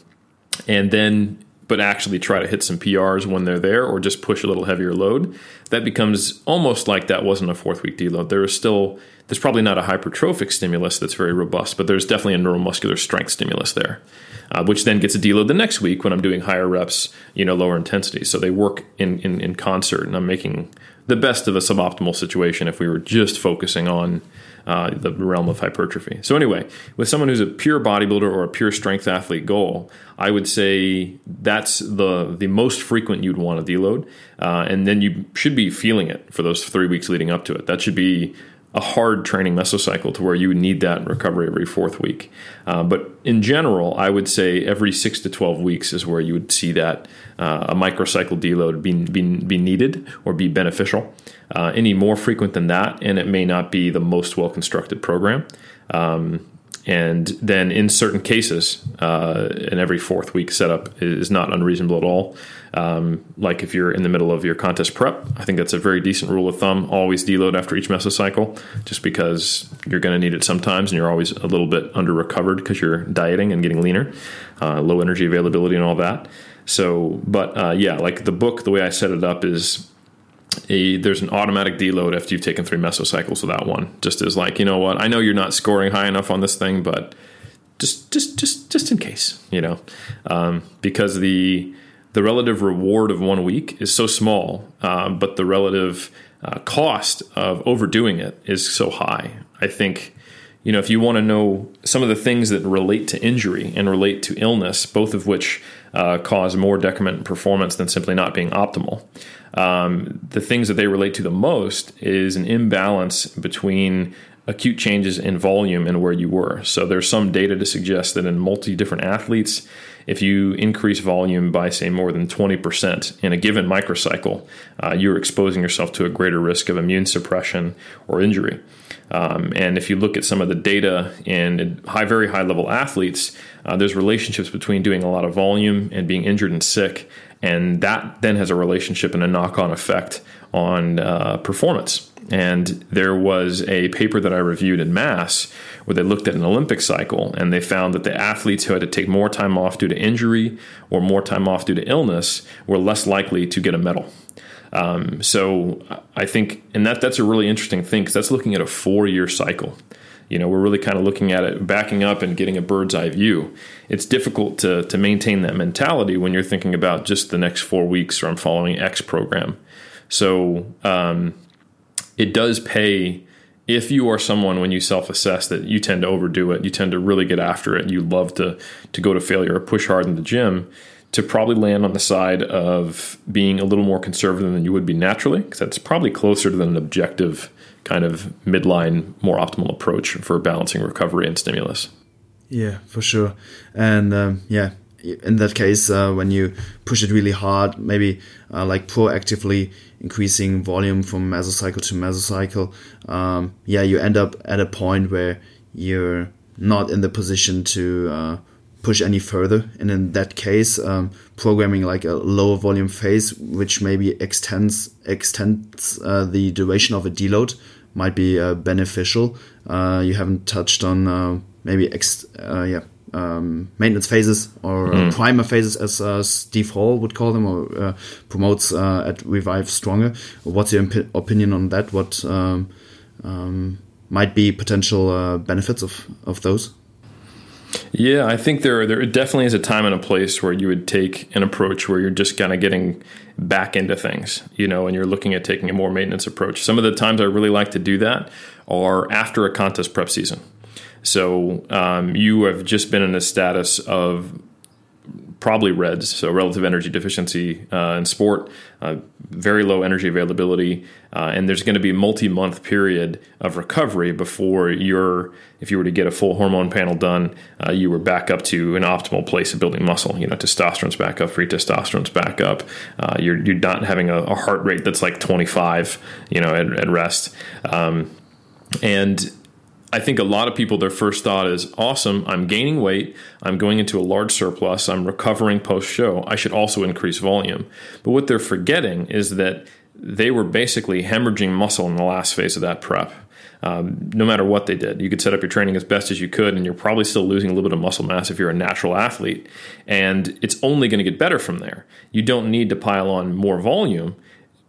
and then, but actually try to hit some PRs when they're there or just push a little heavier load. That becomes almost like that wasn't a fourth week deload. There is still, there's probably not a hypertrophic stimulus that's very robust, but there's definitely a neuromuscular strength stimulus there. Uh, which then gets a deload the next week when I'm doing higher reps, you know, lower intensity. So they work in, in, in concert, and I'm making the best of a suboptimal situation if we were just focusing on uh, the realm of hypertrophy. So anyway, with someone who's a pure bodybuilder or a pure strength athlete goal, I would say that's the the most frequent you'd want to deload, uh, and then you should be feeling it for those three weeks leading up to it. That should be a hard training mesocycle to where you would need that recovery every fourth week. Uh, but in general, I would say every six to 12 weeks is where you would see that uh, a microcycle deload be, be, be needed or be beneficial. Uh, any more frequent than that, and it may not be the most well constructed program. Um, and then in certain cases, uh, an every fourth week setup is not unreasonable at all. Um, like if you're in the middle of your contest prep, I think that's a very decent rule of thumb. Always deload after each mesocycle, just because you're going to need it sometimes, and you're always a little bit under recovered because you're dieting and getting leaner, uh, low energy availability, and all that. So, but uh, yeah, like the book, the way I set it up is a, there's an automatic deload after you've taken three mesocycles of that one. Just as like, you know what, I know you're not scoring high enough on this thing, but just just just just in case, you know, um, because the the relative reward of one week is so small, uh, but the relative uh, cost of overdoing it is so high. I think you know if you want to know some of the things that relate to injury and relate to illness, both of which uh, cause more decrement in performance than simply not being optimal um, the things that they relate to the most is an imbalance between acute changes in volume and where you were. So there's some data to suggest that in multi different athletes, if you increase volume by, say, more than 20% in a given microcycle, uh, you're exposing yourself to a greater risk of immune suppression or injury. Um, and if you look at some of the data in high, very high level athletes, uh, there's relationships between doing a lot of volume and being injured and sick and that then has a relationship and a knock-on effect on uh, performance. And there was a paper that I reviewed in Mass where they looked at an Olympic cycle and they found that the athletes who had to take more time off due to injury or more time off due to illness were less likely to get a medal. Um, so I think, and that that's a really interesting thing because that's looking at a four-year cycle you know, we're really kind of looking at it, backing up and getting a bird's eye view. It's difficult to, to maintain that mentality when you're thinking about just the next four weeks or I'm following X program. So um, it does pay if you are someone when you self-assess that you tend to overdo it, you tend to really get after it, you love to to go to failure or push hard in the gym, to probably land on the side of being a little more conservative than you would be naturally, because that's probably closer to an objective kind of midline, more optimal approach for balancing recovery and stimulus. Yeah, for sure. And um, yeah, in that case, uh, when you push it really hard, maybe uh, like proactively increasing volume from mesocycle to mesocycle, um, yeah, you end up at a point where you're not in the position to uh, push any further. And in that case, um, programming like a lower volume phase, which maybe extends extends uh, the duration of a deload, might be uh, beneficial. Uh, you haven't touched on maybe ex- yeah um, maintenance phases or mm. primer phases, as uh, Steve Hall would call them, or uh, promotes uh, at Revive Stronger. What's your opinion on that? What um, um, might be potential benefits of, of those? Yeah, I think there there definitely is a time and a place where you would take an approach where you're just kind of getting back into things, you know, and you're looking at taking a more maintenance approach. Some of the times I really like to do that are after a contest prep season. So um, you have just been in a status of probably REDS, so relative energy deficiency uh, in sport, uh, very low energy availability, uh, and there's going to be a multi-month period of recovery before you're, if you were to get a full hormone panel done, uh, you were back up to an optimal place of building muscle. You know, testosterone's back up, free testosterone's back up. Uh, you're you're not having a, a, heart rate that's like 25, you know, at, at rest, um, and I think a lot of people, their first thought is awesome, I'm gaining weight, I'm going into a large surplus, I'm recovering post show, I should also increase volume. But what they're forgetting is that they were basically hemorrhaging muscle in the last phase of that prep. Um, no matter what they did, you could set up your training as best as you could, and you're probably still losing a little bit of muscle mass if you're a natural athlete. And it's only going to get better from there. You don't need to pile on more volume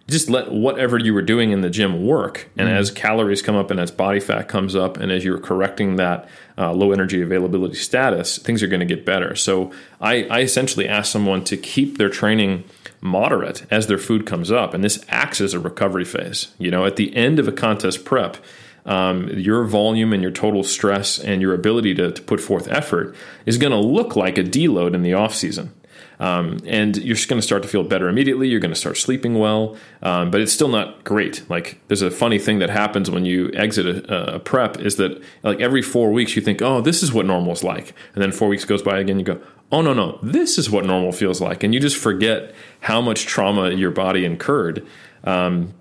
just let whatever you were doing in the gym work. And mm as calories come up and as body fat comes up, and as you're correcting that uh, low energy availability status, things are going to get better. So I, I essentially ask someone to keep their training moderate as their food comes up, and this acts as a recovery phase. You know, at the end of a contest prep, um, your volume and your total stress and your ability to, to put forth effort is going to look like a deload in the off season. Um, and you're just going to start to feel better immediately. You're going to start sleeping well, um, but it's still not great. Like there's a funny thing that happens when you exit a, a, prep is that like every four weeks you think, oh, this is what normal is like, and then four weeks goes by again, you go, oh no no, this is what normal feels like, and you just forget how much trauma your body incurred. Um,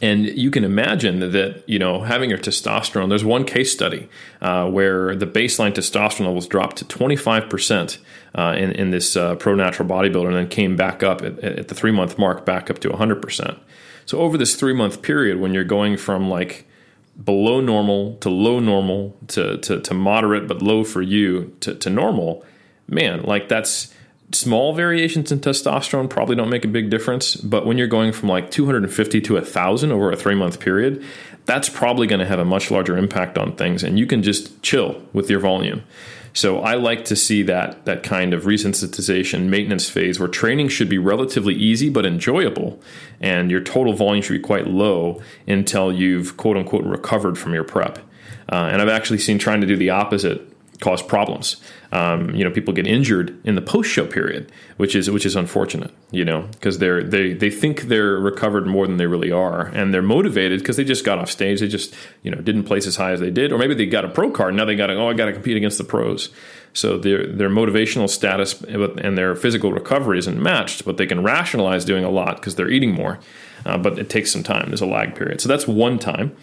and you can imagine that you know having your testosterone. There's one case study uh, where the baseline testosterone levels dropped to 25 percent uh, in, in this uh, pro natural bodybuilder, and then came back up at, at the three month mark, back up to 100 percent. So over this three month period, when you're going from like below normal to low normal to to, to moderate but low for you to, to normal, man, like that's small variations in testosterone probably don't make a big difference, but when you're going from like 250 to 1,000 over a three month period, that's probably going to have a much larger impact on things, and you can just chill with your volume. So I like to see that that kind of resensitization maintenance phase where training should be relatively easy but enjoyable, and your total volume should be quite low until you've quote unquote recovered from your prep. Uh, and I've actually seen trying to do the opposite cause problems. Um, you know, people get injured in the post-show period, which is which is unfortunate. You know, because they're they they think they're recovered more than they really are, and they're motivated because they just got off stage. They just you know didn't place as high as they did, or maybe they got a pro card. Now they got to oh I got to compete against the pros. So their their motivational status and their physical recovery isn't matched, but they can rationalize doing a lot because they're eating more. Uh, but it takes some time. There's a lag period. So that's one time.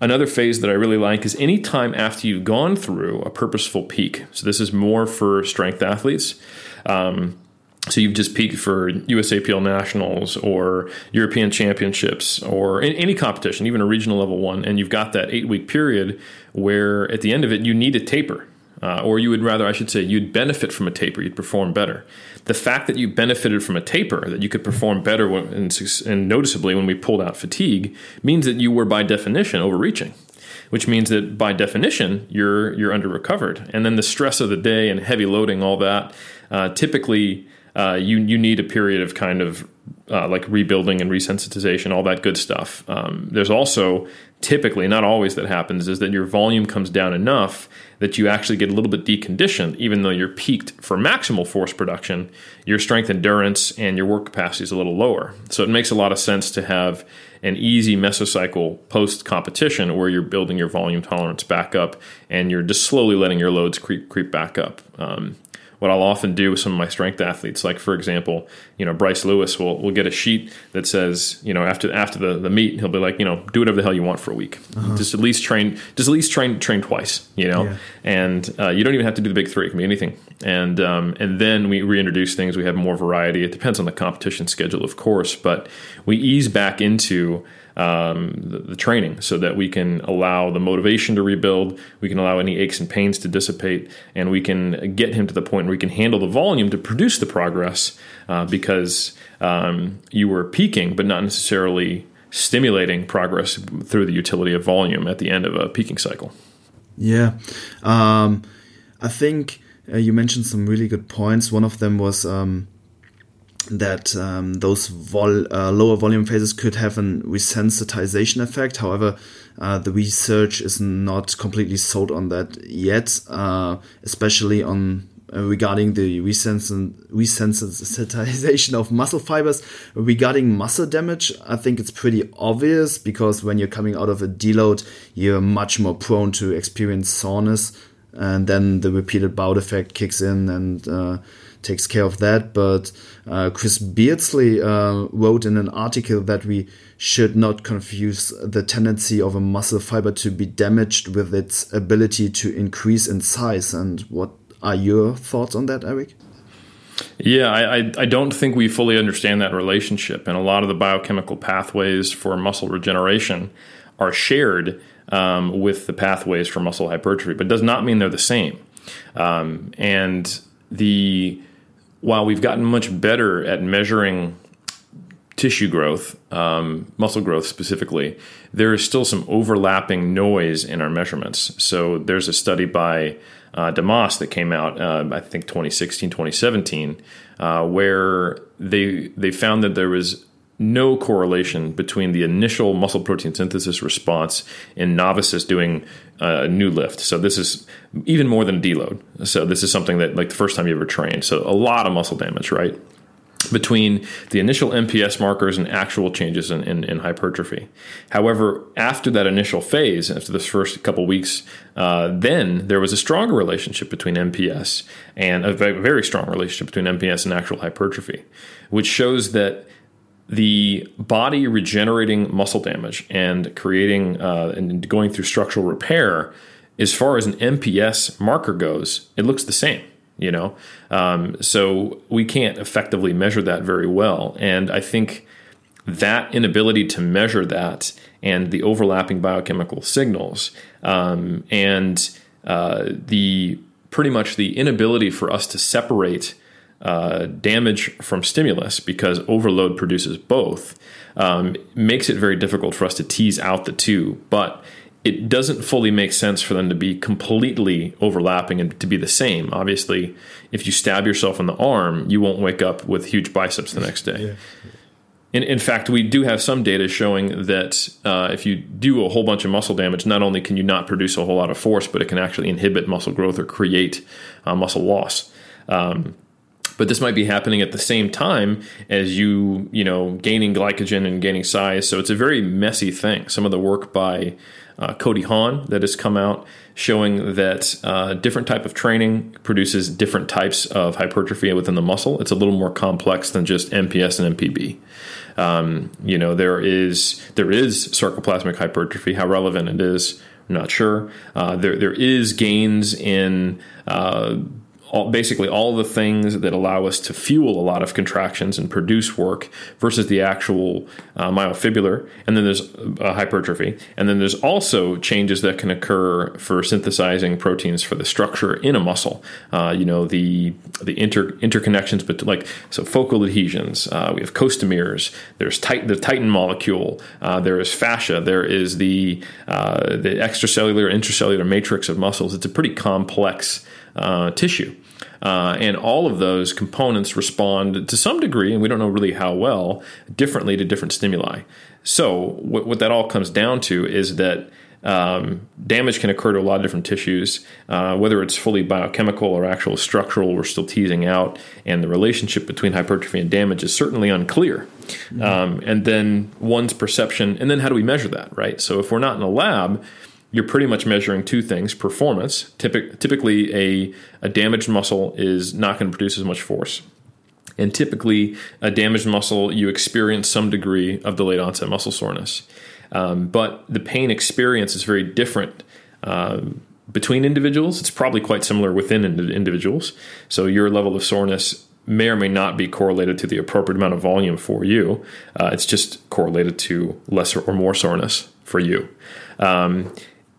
Another phase that I really like is any time after you've gone through a purposeful peak. So this is more for strength athletes. Um, so you've just peaked for USAPL nationals or European championships or any competition, even a regional level one, and you've got that eight week period where at the end of it you need a taper. Uh, or you would rather, I should say, you'd benefit from a taper, you'd perform better. The fact that you benefited from a taper, that you could perform better when, and, noticeably when we pulled out fatigue, means that you were by definition overreaching which means that by definition you're you're under recovered. And then the stress of the day and heavy loading, all that, uh, typically uh, you you need a period of kind of uh, like rebuilding and resensitization, all that good stuff. Um, there's also typically, not always, that happens is that your volume comes down enough that you actually get a little bit deconditioned, even though you're peaked for maximal force production. Your strength endurance and your work capacity is a little lower. So it makes a lot of sense to have an easy mesocycle post competition where you're building your volume tolerance back up and you're just slowly letting your loads creep creep back up. Um, what I'll often do with some of my strength athletes, like for example, you know, Bryce Lewis will, will get a sheet that says, you know, after after the, the meet, he'll be like, you know, do whatever the hell you want for a week. Uh-huh. Just at least train, just at least train train twice, you know, yeah. and uh, you don't even have to do the big three; it can be anything. And um, and then we reintroduce things. We have more variety. It depends on the competition schedule, of course, but we ease back into um, the, the, training so that we can allow the motivation to rebuild, we can allow any aches and pains to dissipate, and we can get him to the point where we can handle the volume to produce the progress uh, because um, you were peaking, but not necessarily stimulating progress through the utility of volume at the end of a peaking cycle. Yeah. Um, I think uh, you mentioned some really good points. One of them was um, that um, those vol uh, lower volume phases could have an resensitization effect. However, uh, the research is not completely sold on that yet, uh, especially on uh, regarding the resensitization of muscle fibers. Regarding muscle damage, I think it's pretty obvious because when you're coming out of a deload, you're much more prone to experience soreness, and then the repeated bout effect kicks in and uh, takes care of that. But uh, Chris Beardsley uh, wrote in an article that we should not confuse the tendency of a muscle fiber to be damaged with its ability to increase in size. And what are your thoughts on that, Eric? Yeah, I, I, don't think we fully understand that relationship. And a lot of the biochemical pathways for muscle regeneration are shared um, with the pathways for muscle hypertrophy, but does not mean they're the same. Um, and the while we've gotten much better at measuring tissue growth, um, muscle growth specifically, there is still some overlapping noise in our measurements. So there's a study by uh, Damas that came out, uh, I think 2016, 2017, uh, where they they found that there was no correlation between the initial muscle protein synthesis response in novices doing uh, a new lift. So this is even more than deload. So this is something that like the first time you ever trained. So a lot of muscle damage, right? between the initial MPS markers and actual changes in, in, in, hypertrophy. However, after that initial phase, after this first couple weeks, uh, then there was a stronger relationship between MPS and a very strong relationship between MPS and actual hypertrophy, which shows that the body regenerating muscle damage and creating uh, and going through structural repair, as far as an MPS marker goes, it looks the same you know? Um, so we can't effectively measure that very well. And i think that inability to measure that and the overlapping biochemical signals um, and uh, the pretty much the inability for us to separate uh, damage from stimulus because overload produces both um, makes it very difficult for us to tease out the two but it doesn't fully make sense for them to be completely overlapping and to be the same. Obviously, if you stab yourself in the arm, you won't wake up with huge biceps the next day. Yeah. In, in fact, we do have some data showing that uh, if you do a whole bunch of muscle damage, not only can you not produce a whole lot of force, but it can actually inhibit muscle growth or create uh, muscle loss. Um, but this might be happening at the same time as you, you know, gaining glycogen and gaining size. So it's a very messy thing. Some of the work by uh, Cody Haun that has come out showing that uh, different type of training produces different types of hypertrophy within the muscle. It's a little more complex than just MPS and MPB. Um, you know, there is there is sarcoplasmic hypertrophy. How relevant it is, I'm not sure. Uh, there there is gains in uh, all, basically all the things that allow us to fuel a lot of contractions and produce work versus the actual uh, myofibrillar. And then there's uh, hypertrophy. And then there's also changes that can occur for synthesizing proteins for the structure in a muscle. Uh, you know, the the inter, interconnections, but like so focal adhesions. Uh, we have costameres. There's tight, the titin molecule. Uh, there is fascia. There is the uh, the extracellular intracellular matrix of muscles. It's a pretty complex uh, tissue. Uh, and all of those components respond to some degree, and we don't know really how well, differently to different stimuli. So, what, what that all comes down to is that um, damage can occur to a lot of different tissues, uh, whether it's fully biochemical or actual structural, we're still teasing out. And the relationship between hypertrophy and damage is certainly unclear. Mm-hmm. Um, and then one's perception, and then how do we measure that, right? So, if we're not in a lab, you're pretty much measuring two things performance. Typic, typically, a, a damaged muscle is not going to produce as much force. And typically, a damaged muscle, you experience some degree of delayed onset muscle soreness. Um, but the pain experience is very different uh, between individuals. It's probably quite similar within individuals. So, your level of soreness may or may not be correlated to the appropriate amount of volume for you. Uh, it's just correlated to lesser or more soreness for you. Um,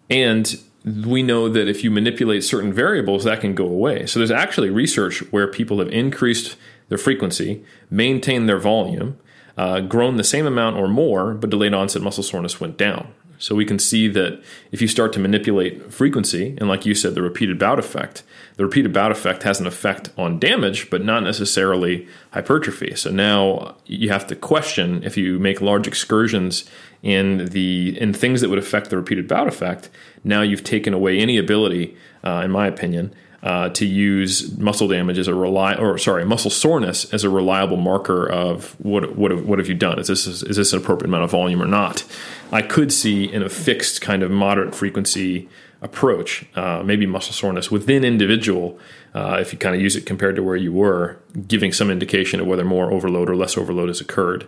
and we know that if you manipulate certain variables, that can go away. So there's actually research where people have increased their frequency, maintained their volume, uh, grown the same amount or more, but delayed onset muscle soreness went down. So we can see that if you start to manipulate frequency, and like you said, the repeated bout effect, the repeated bout effect has an effect on damage, but not necessarily hypertrophy. So now you have to question if you make large excursions in the in things that would affect the repeated bout effect. Now you've taken away any ability, uh, in my opinion, uh, to use muscle damage as a rely or sorry muscle soreness as a reliable marker of what what what have you done is this is this an appropriate amount of volume or not I could see in a fixed kind of moderate frequency approach uh, maybe muscle soreness within individual uh, if you kind of use it compared to where you were, giving some indication of whether more overload or less overload has occurred.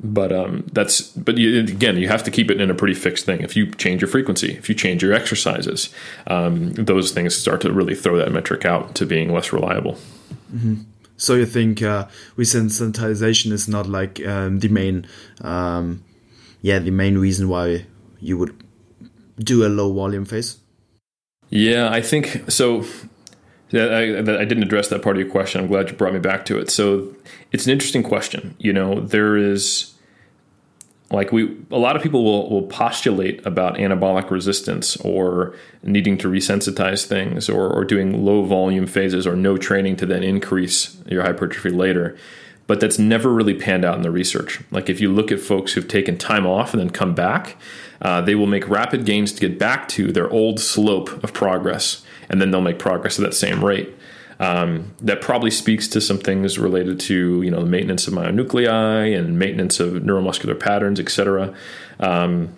But um, that's but you, again, you have to keep it in a pretty fixed thing. If you change your frequency, if you change your exercises, um, those things start to really throw that metric out to being less reliable. Mm-hmm. So you think uh, resensitization is not like um, the main, um, yeah, the main reason why you would do a low volume phase? Yeah, I think so. Yeah, I, I, didn't address that part of your question. I'm glad you brought me back to it. So it's an interesting question. You know, there is like we a lot of people will, will postulate about anabolic resistance or needing to resensitize things or, or doing low volume phases or no training to then increase your hypertrophy later but that's never really panned out in the research like if you look at folks who've taken time off and then come back uh, they will make rapid gains to get back to their old slope of progress and then they'll make progress at that same rate. Um, that probably speaks to some things related to you know the maintenance of myonuclei and maintenance of neuromuscular patterns, et cetera. Um,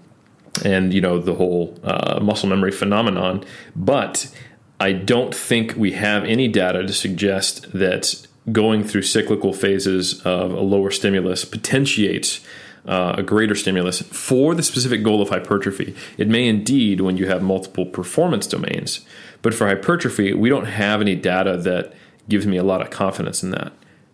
and you know the whole uh, muscle memory phenomenon. But I don't think we have any data to suggest that going through cyclical phases of a lower stimulus potentiates uh, a greater stimulus for the specific goal of hypertrophy. It may indeed when you have multiple performance domains, but for hypertrophy, we don't have any data that gives me a lot of confidence in that.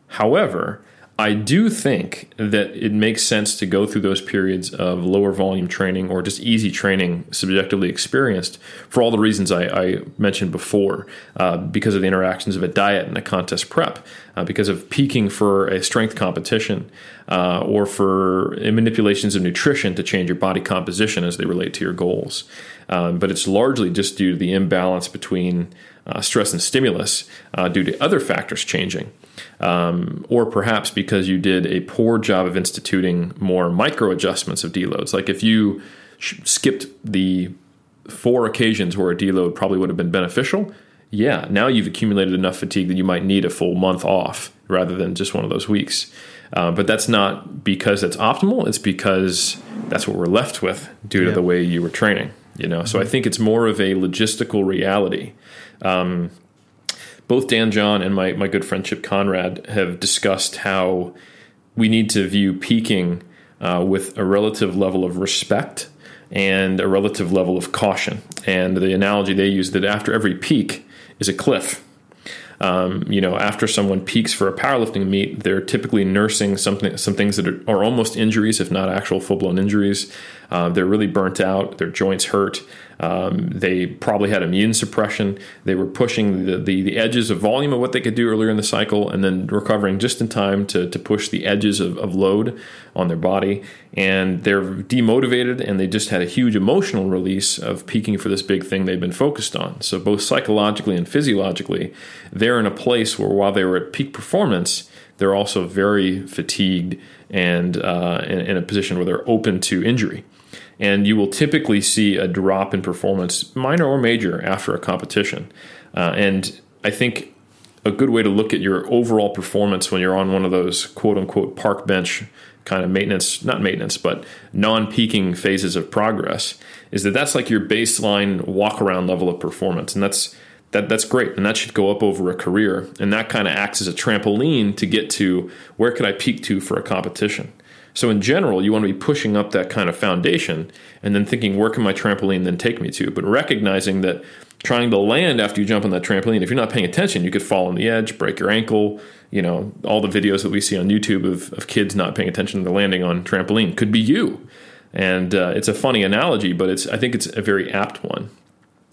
However, I do think that it makes sense to go through those periods of lower volume training or just easy training, subjectively experienced, for all the reasons I, I mentioned before, uh, because of the interactions of a diet and a contest prep, uh, because of peaking for a strength competition, uh, or for manipulations of nutrition to change your body composition as they relate to your goals. Um, but it's largely just due to the imbalance between uh, stress and stimulus uh, due to other factors changing um, or perhaps because you did a poor job of instituting more micro adjustments of deloads. Like if you sh- skipped the four occasions where a deload probably would have been beneficial, yeah, now you've accumulated enough fatigue that you might need a full month off rather than just one of those weeks. Uh, but that's not because it's optimal; it's because that's what we're left with due to the way you were training. You know, mm-hmm. so I think it's more of a logistical reality. Um, both Dan John and my, my good friend Chip Conrad have discussed how we need to view peaking uh, with a relative level of respect and a relative level of caution. And the analogy they use that after every peak is a cliff. Um, you know, after someone peaks for a powerlifting meet, they're typically nursing something, some things that are, are almost injuries, if not actual full blown injuries. Uh, they're really burnt out. Their joints hurt. Um, they probably had immune suppression. They were pushing the, the, the, edges of volume of what they could do earlier in the cycle and then recovering just in time to, to push the edges of, of load on their body. And they're demotivated and they just had a huge emotional release of peaking for this big thing they've been focused on. So, both psychologically and physiologically, they're in a place where while they were at peak performance, they're also very fatigued and uh, in, in a position where they're open to injury and you will typically see a drop in performance, minor or major, after a competition. Uh, and I think a good way to look at your overall performance when you're on one of those quote unquote park bench kind of maintenance, not maintenance, but non peaking phases of progress is that that's like your baseline walk around level of performance. And that's that, that's great and that should go up over a career and that kind of acts as a trampoline to get to where could i peak to for a competition so in general, you want to be pushing up that kind of foundation and then thinking, where can my trampoline then take me to? But recognizing that trying to land after you jump on that trampoline, if you're not paying attention, you could fall on the edge, break your ankle. You know, all the videos that we see on YouTube of, of kids not paying attention to the landing on trampoline could be you. And uh, it's a funny analogy, but it's I think it's a very apt one.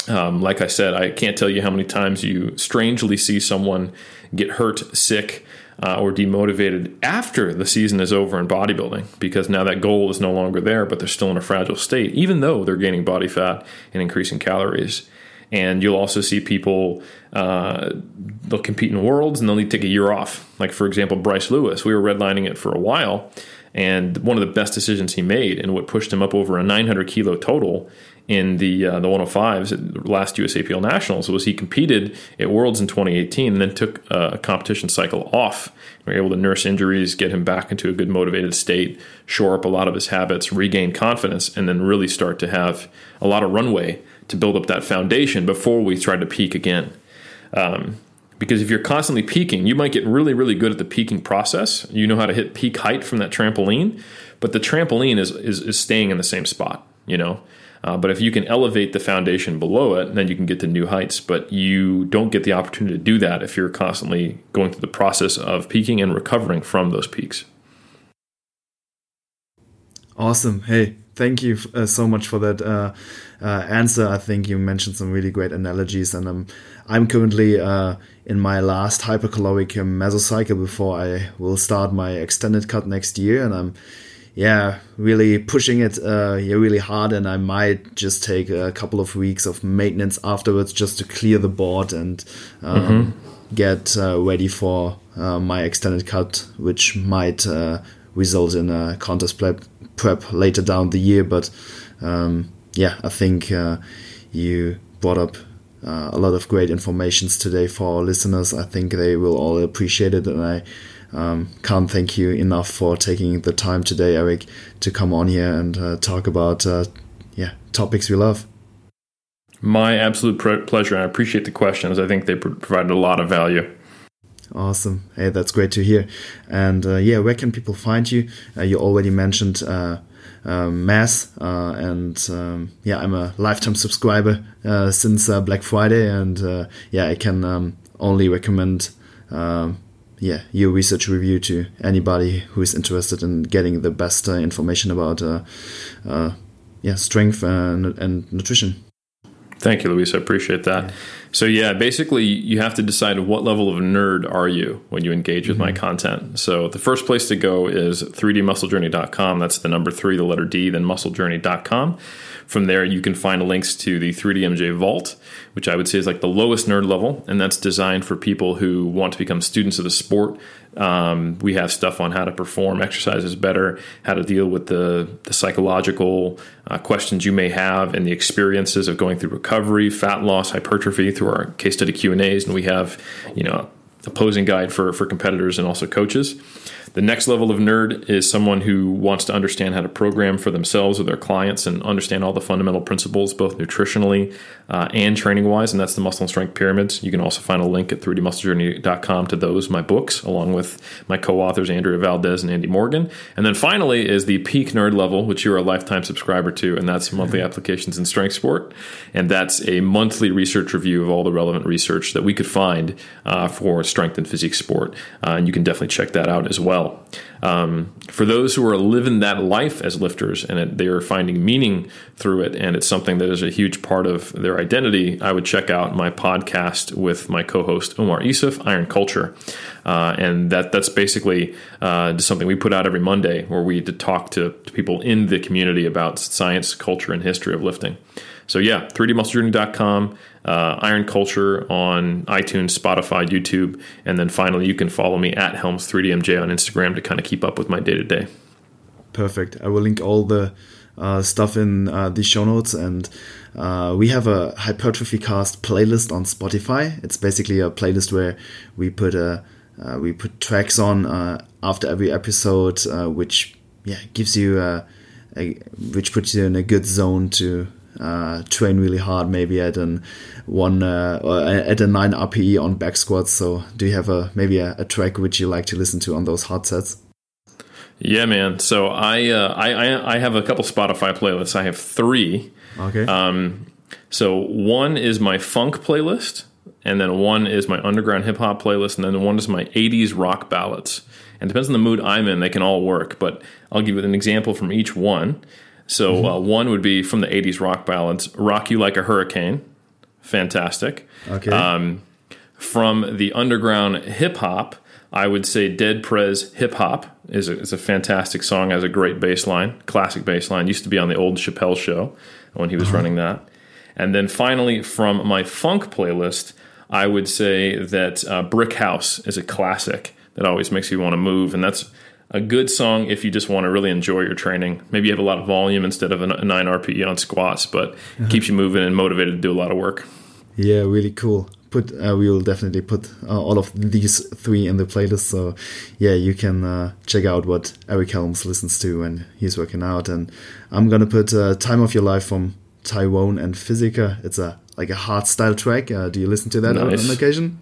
Um, like I said, I can't tell you how many times you strangely see someone get hurt, sick, uh, or demotivated after the season is over in bodybuilding because now that goal is no longer there, but they're still in a fragile state, even though they're gaining body fat and increasing calories. And you'll also see people, uh, they'll compete in worlds and they'll need to take a year off. Like, for example, Bryce Lewis, we were redlining it for a while. And one of the best decisions he made and what pushed him up over a 900 kilo total in the uh, the 105s at last USAPL Nationals was he competed at Worlds in 2018 and then took a competition cycle off. We were able to nurse injuries, get him back into a good motivated state, shore up a lot of his habits, regain confidence, and then really start to have a lot of runway to build up that foundation before we try to peak again. Um, because if you're constantly peaking, you might get really, really good at the peaking process. You know how to hit peak height from that trampoline, but the trampoline is, is, is staying in the same spot, you know? Uh, but if you can elevate the foundation below it, then you can get to new heights. But you don't get the opportunity to do that if you're constantly going through the process of peaking and recovering from those peaks. Awesome. Hey, thank you uh, so much for that uh, uh, answer. I think you mentioned some really great analogies, and um, I'm currently uh, in my last hypercaloric mesocycle before I will start my extended cut next year, and I'm yeah, really pushing it uh, yeah, really hard, and I might just take a couple of weeks of maintenance afterwards just to clear the board and um, mm-hmm. get uh, ready for uh, my extended cut, which might uh, result in a contest prep, prep later down the year. But um, yeah, I think uh, you brought up uh, a lot of great informations today for our listeners. I think they will all appreciate it, and I um, can't thank you enough for taking the time today, Eric, to come on here and uh, talk about uh, yeah topics we love. My absolute pre- pleasure. I appreciate the questions. I think they pr- provided a lot of value. Awesome. Hey, that's great to hear. And uh, yeah, where can people find you? Uh, you already mentioned uh, uh Mass, uh, and um, yeah, I'm a lifetime subscriber uh, since Black Friday, and yeah, I can um, only recommend um, yeah your research review to anybody who is interested in getting the best uh, information about uh, uh, yeah strength and, and nutrition. Thank you, Luis. I appreciate that. Yeah. So yeah, basically you have to decide what level of nerd are you when you engage with mm-hmm. my content. So the first place to go is 3dmusclejourney.com. That's the number 3, the letter D, then musclejourney.com. From there, you can find links to the 3DMJ Vault, which I would say is like the lowest nerd level, and that's designed for people who want to become students of the sport. Um, we have stuff on how to perform exercises better, how to deal with the, the psychological uh, questions you may have, and the experiences of going through recovery, fat loss, hypertrophy through our case study Q and A's, and we have you know a posing guide for for competitors and also coaches. The next level of nerd is someone who wants to understand how to program for themselves or their clients and understand all the fundamental principles, both nutritionally uh, and training wise. And that's the muscle and strength pyramids. You can also find a link at 3dmusclejourney.com to those, my books, along with my co authors, Andrea Valdez and Andy Morgan. And then finally is the peak nerd level, which you're a lifetime subscriber to, and that's monthly mm-hmm. applications in strength sport. And that's a monthly research review of all the relevant research that we could find uh, for strength and physique sport. Uh, and you can definitely check that out as well well. Um, for those who are living that life as lifters and they are finding meaning through it, and it's something that is a huge part of their identity, I would check out my podcast with my co-host Omar Isuf, Iron Culture, uh, and that that's basically uh, something we put out every Monday where we talk to, to people in the community about science, culture, and history of lifting. So yeah, 3dmusclejourney.com, uh, Iron Culture on iTunes, Spotify, YouTube, and then finally you can follow me at Helms3DMJ on Instagram to kind of keep up with my day to day. Perfect. I will link all the uh, stuff in uh, the show notes and uh, we have a hypertrophy cast playlist on Spotify. It's basically a playlist where we put a uh, we put tracks on uh, after every episode, uh, which yeah gives you a, which puts you in a good zone to uh, train really hard, maybe at an one uh, at a nine RPE on back squats. So, do you have a maybe a, a, track which you like to listen to on those hot sets? Yeah, man. So I uh, I I have a couple Spotify playlists. I have three. Okay. Um, So one is my funk playlist, and then one is my underground hip hop playlist, and then one is my 80s rock ballads. And depends on the mood I'm in, they can all work, but I'll give you an example from each one. So mm-hmm. uh, one would be from the 80s rock ballads, Rock You Like a Hurricane. Fantastic. Okay. Um, from the underground hip hop, I would say Dead Prez Hip Hop is a, is a fantastic song, has a great bass line, classic bass line. Used to be on the old Chappelle show when he was uh-huh. running that. And then finally, from my funk playlist, I would say that uh, Brick House is a classic that always makes you want to move. And that's a good song if you just want to really enjoy your training. Maybe you have a lot of volume instead of a 9 RPE on squats, but uh-huh. keeps you moving and motivated to do a lot of work. Yeah, really cool. Put uh, we will definitely put uh, all of these three in the playlist. So yeah, you can uh, check out what Eric Helms listens to when he's working out. And I'm gonna put uh, "Time of Your Life" from Tyrone and Physica. It's a like a hard style track. Uh, do you listen to that nice. on occasion?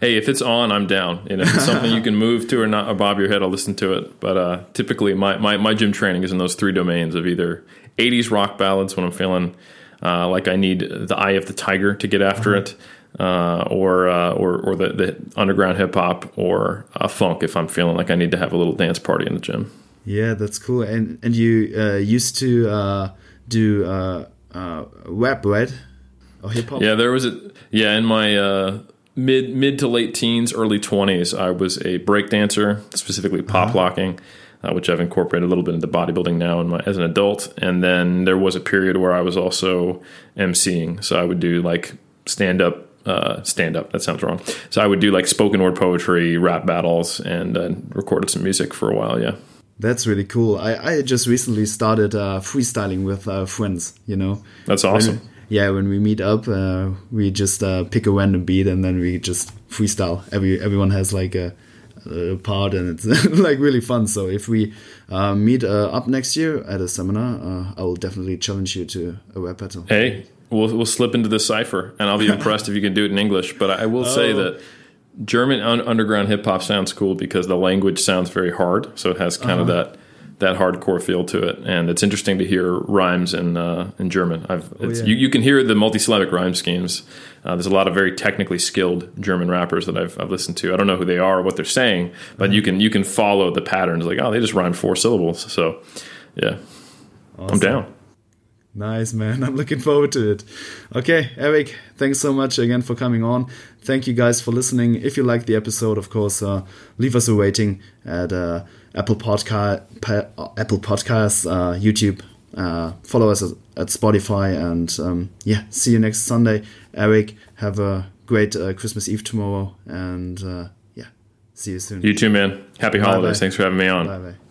Hey, if it's on, I'm down. You know, if it's something you can move to or not, or bob your head, I'll listen to it. But uh, typically, my, my, my gym training is in those three domains of either 80s rock ballads when I'm feeling uh, like I need the eye of the tiger to get after uh-huh. it, uh, or, uh, or or the, the underground hip hop or a funk if I'm feeling like I need to have a little dance party in the gym. Yeah, that's cool. And and you uh, used to uh, do rap, right? Or hip hop? Yeah, there was a yeah in my mid mid to late teens, early twenties, I was a break dancer, specifically pop uh-huh. locking, uh, which I've incorporated a little bit into bodybuilding now my, as an adult. And then there was a period where I was also emceeing, so I would do like stand up. Uh, stand up. That sounds wrong. So I would do like spoken word poetry, rap battles, and uh, recorded some music for a while. Yeah, that's really cool. I, I just recently started uh, freestyling with uh, friends. You know, that's awesome. When, yeah, when we meet up, uh, we just uh, pick a random beat and then we just freestyle. Every everyone has like a, a part and it's like really fun. So if we uh, meet uh, up next year at a seminar, uh, I will definitely challenge you to a rap battle. Hey, we'll we'll slip into the cipher, and I'll be impressed if you can do it in English. But I will oh. say that. German un- underground hip hop sounds cool because the language sounds very hard, so it has kind -huh. of that that hardcore feel to it, and it's interesting to hear rhymes in uh, in German. I've oh, yeah. you, you, can hear the multisyllabic rhyme schemes. Uh, there's a lot of very technically skilled German rappers that I've, I've, listened to. I don't know who they are or what they're saying, but mm-hmm. you can you can follow the patterns. Like oh, they just rhyme four syllables. So yeah, awesome. I'm down. Nice, man. I'm looking forward to it. Okay, Eric, thanks so much again for coming on. Thank you guys for listening. If you liked the episode, of course, uh, leave us a rating at uh, Apple Podcast, Apple Podcasts, uh, YouTube. Uh, follow us at, Spotify, and um, yeah, see you next Sunday. Eric, have a great uh, Christmas Eve tomorrow, and uh, yeah, see you soon. You too, man. Happy holidays. Bye-bye. Thanks for having me on. Bye bye.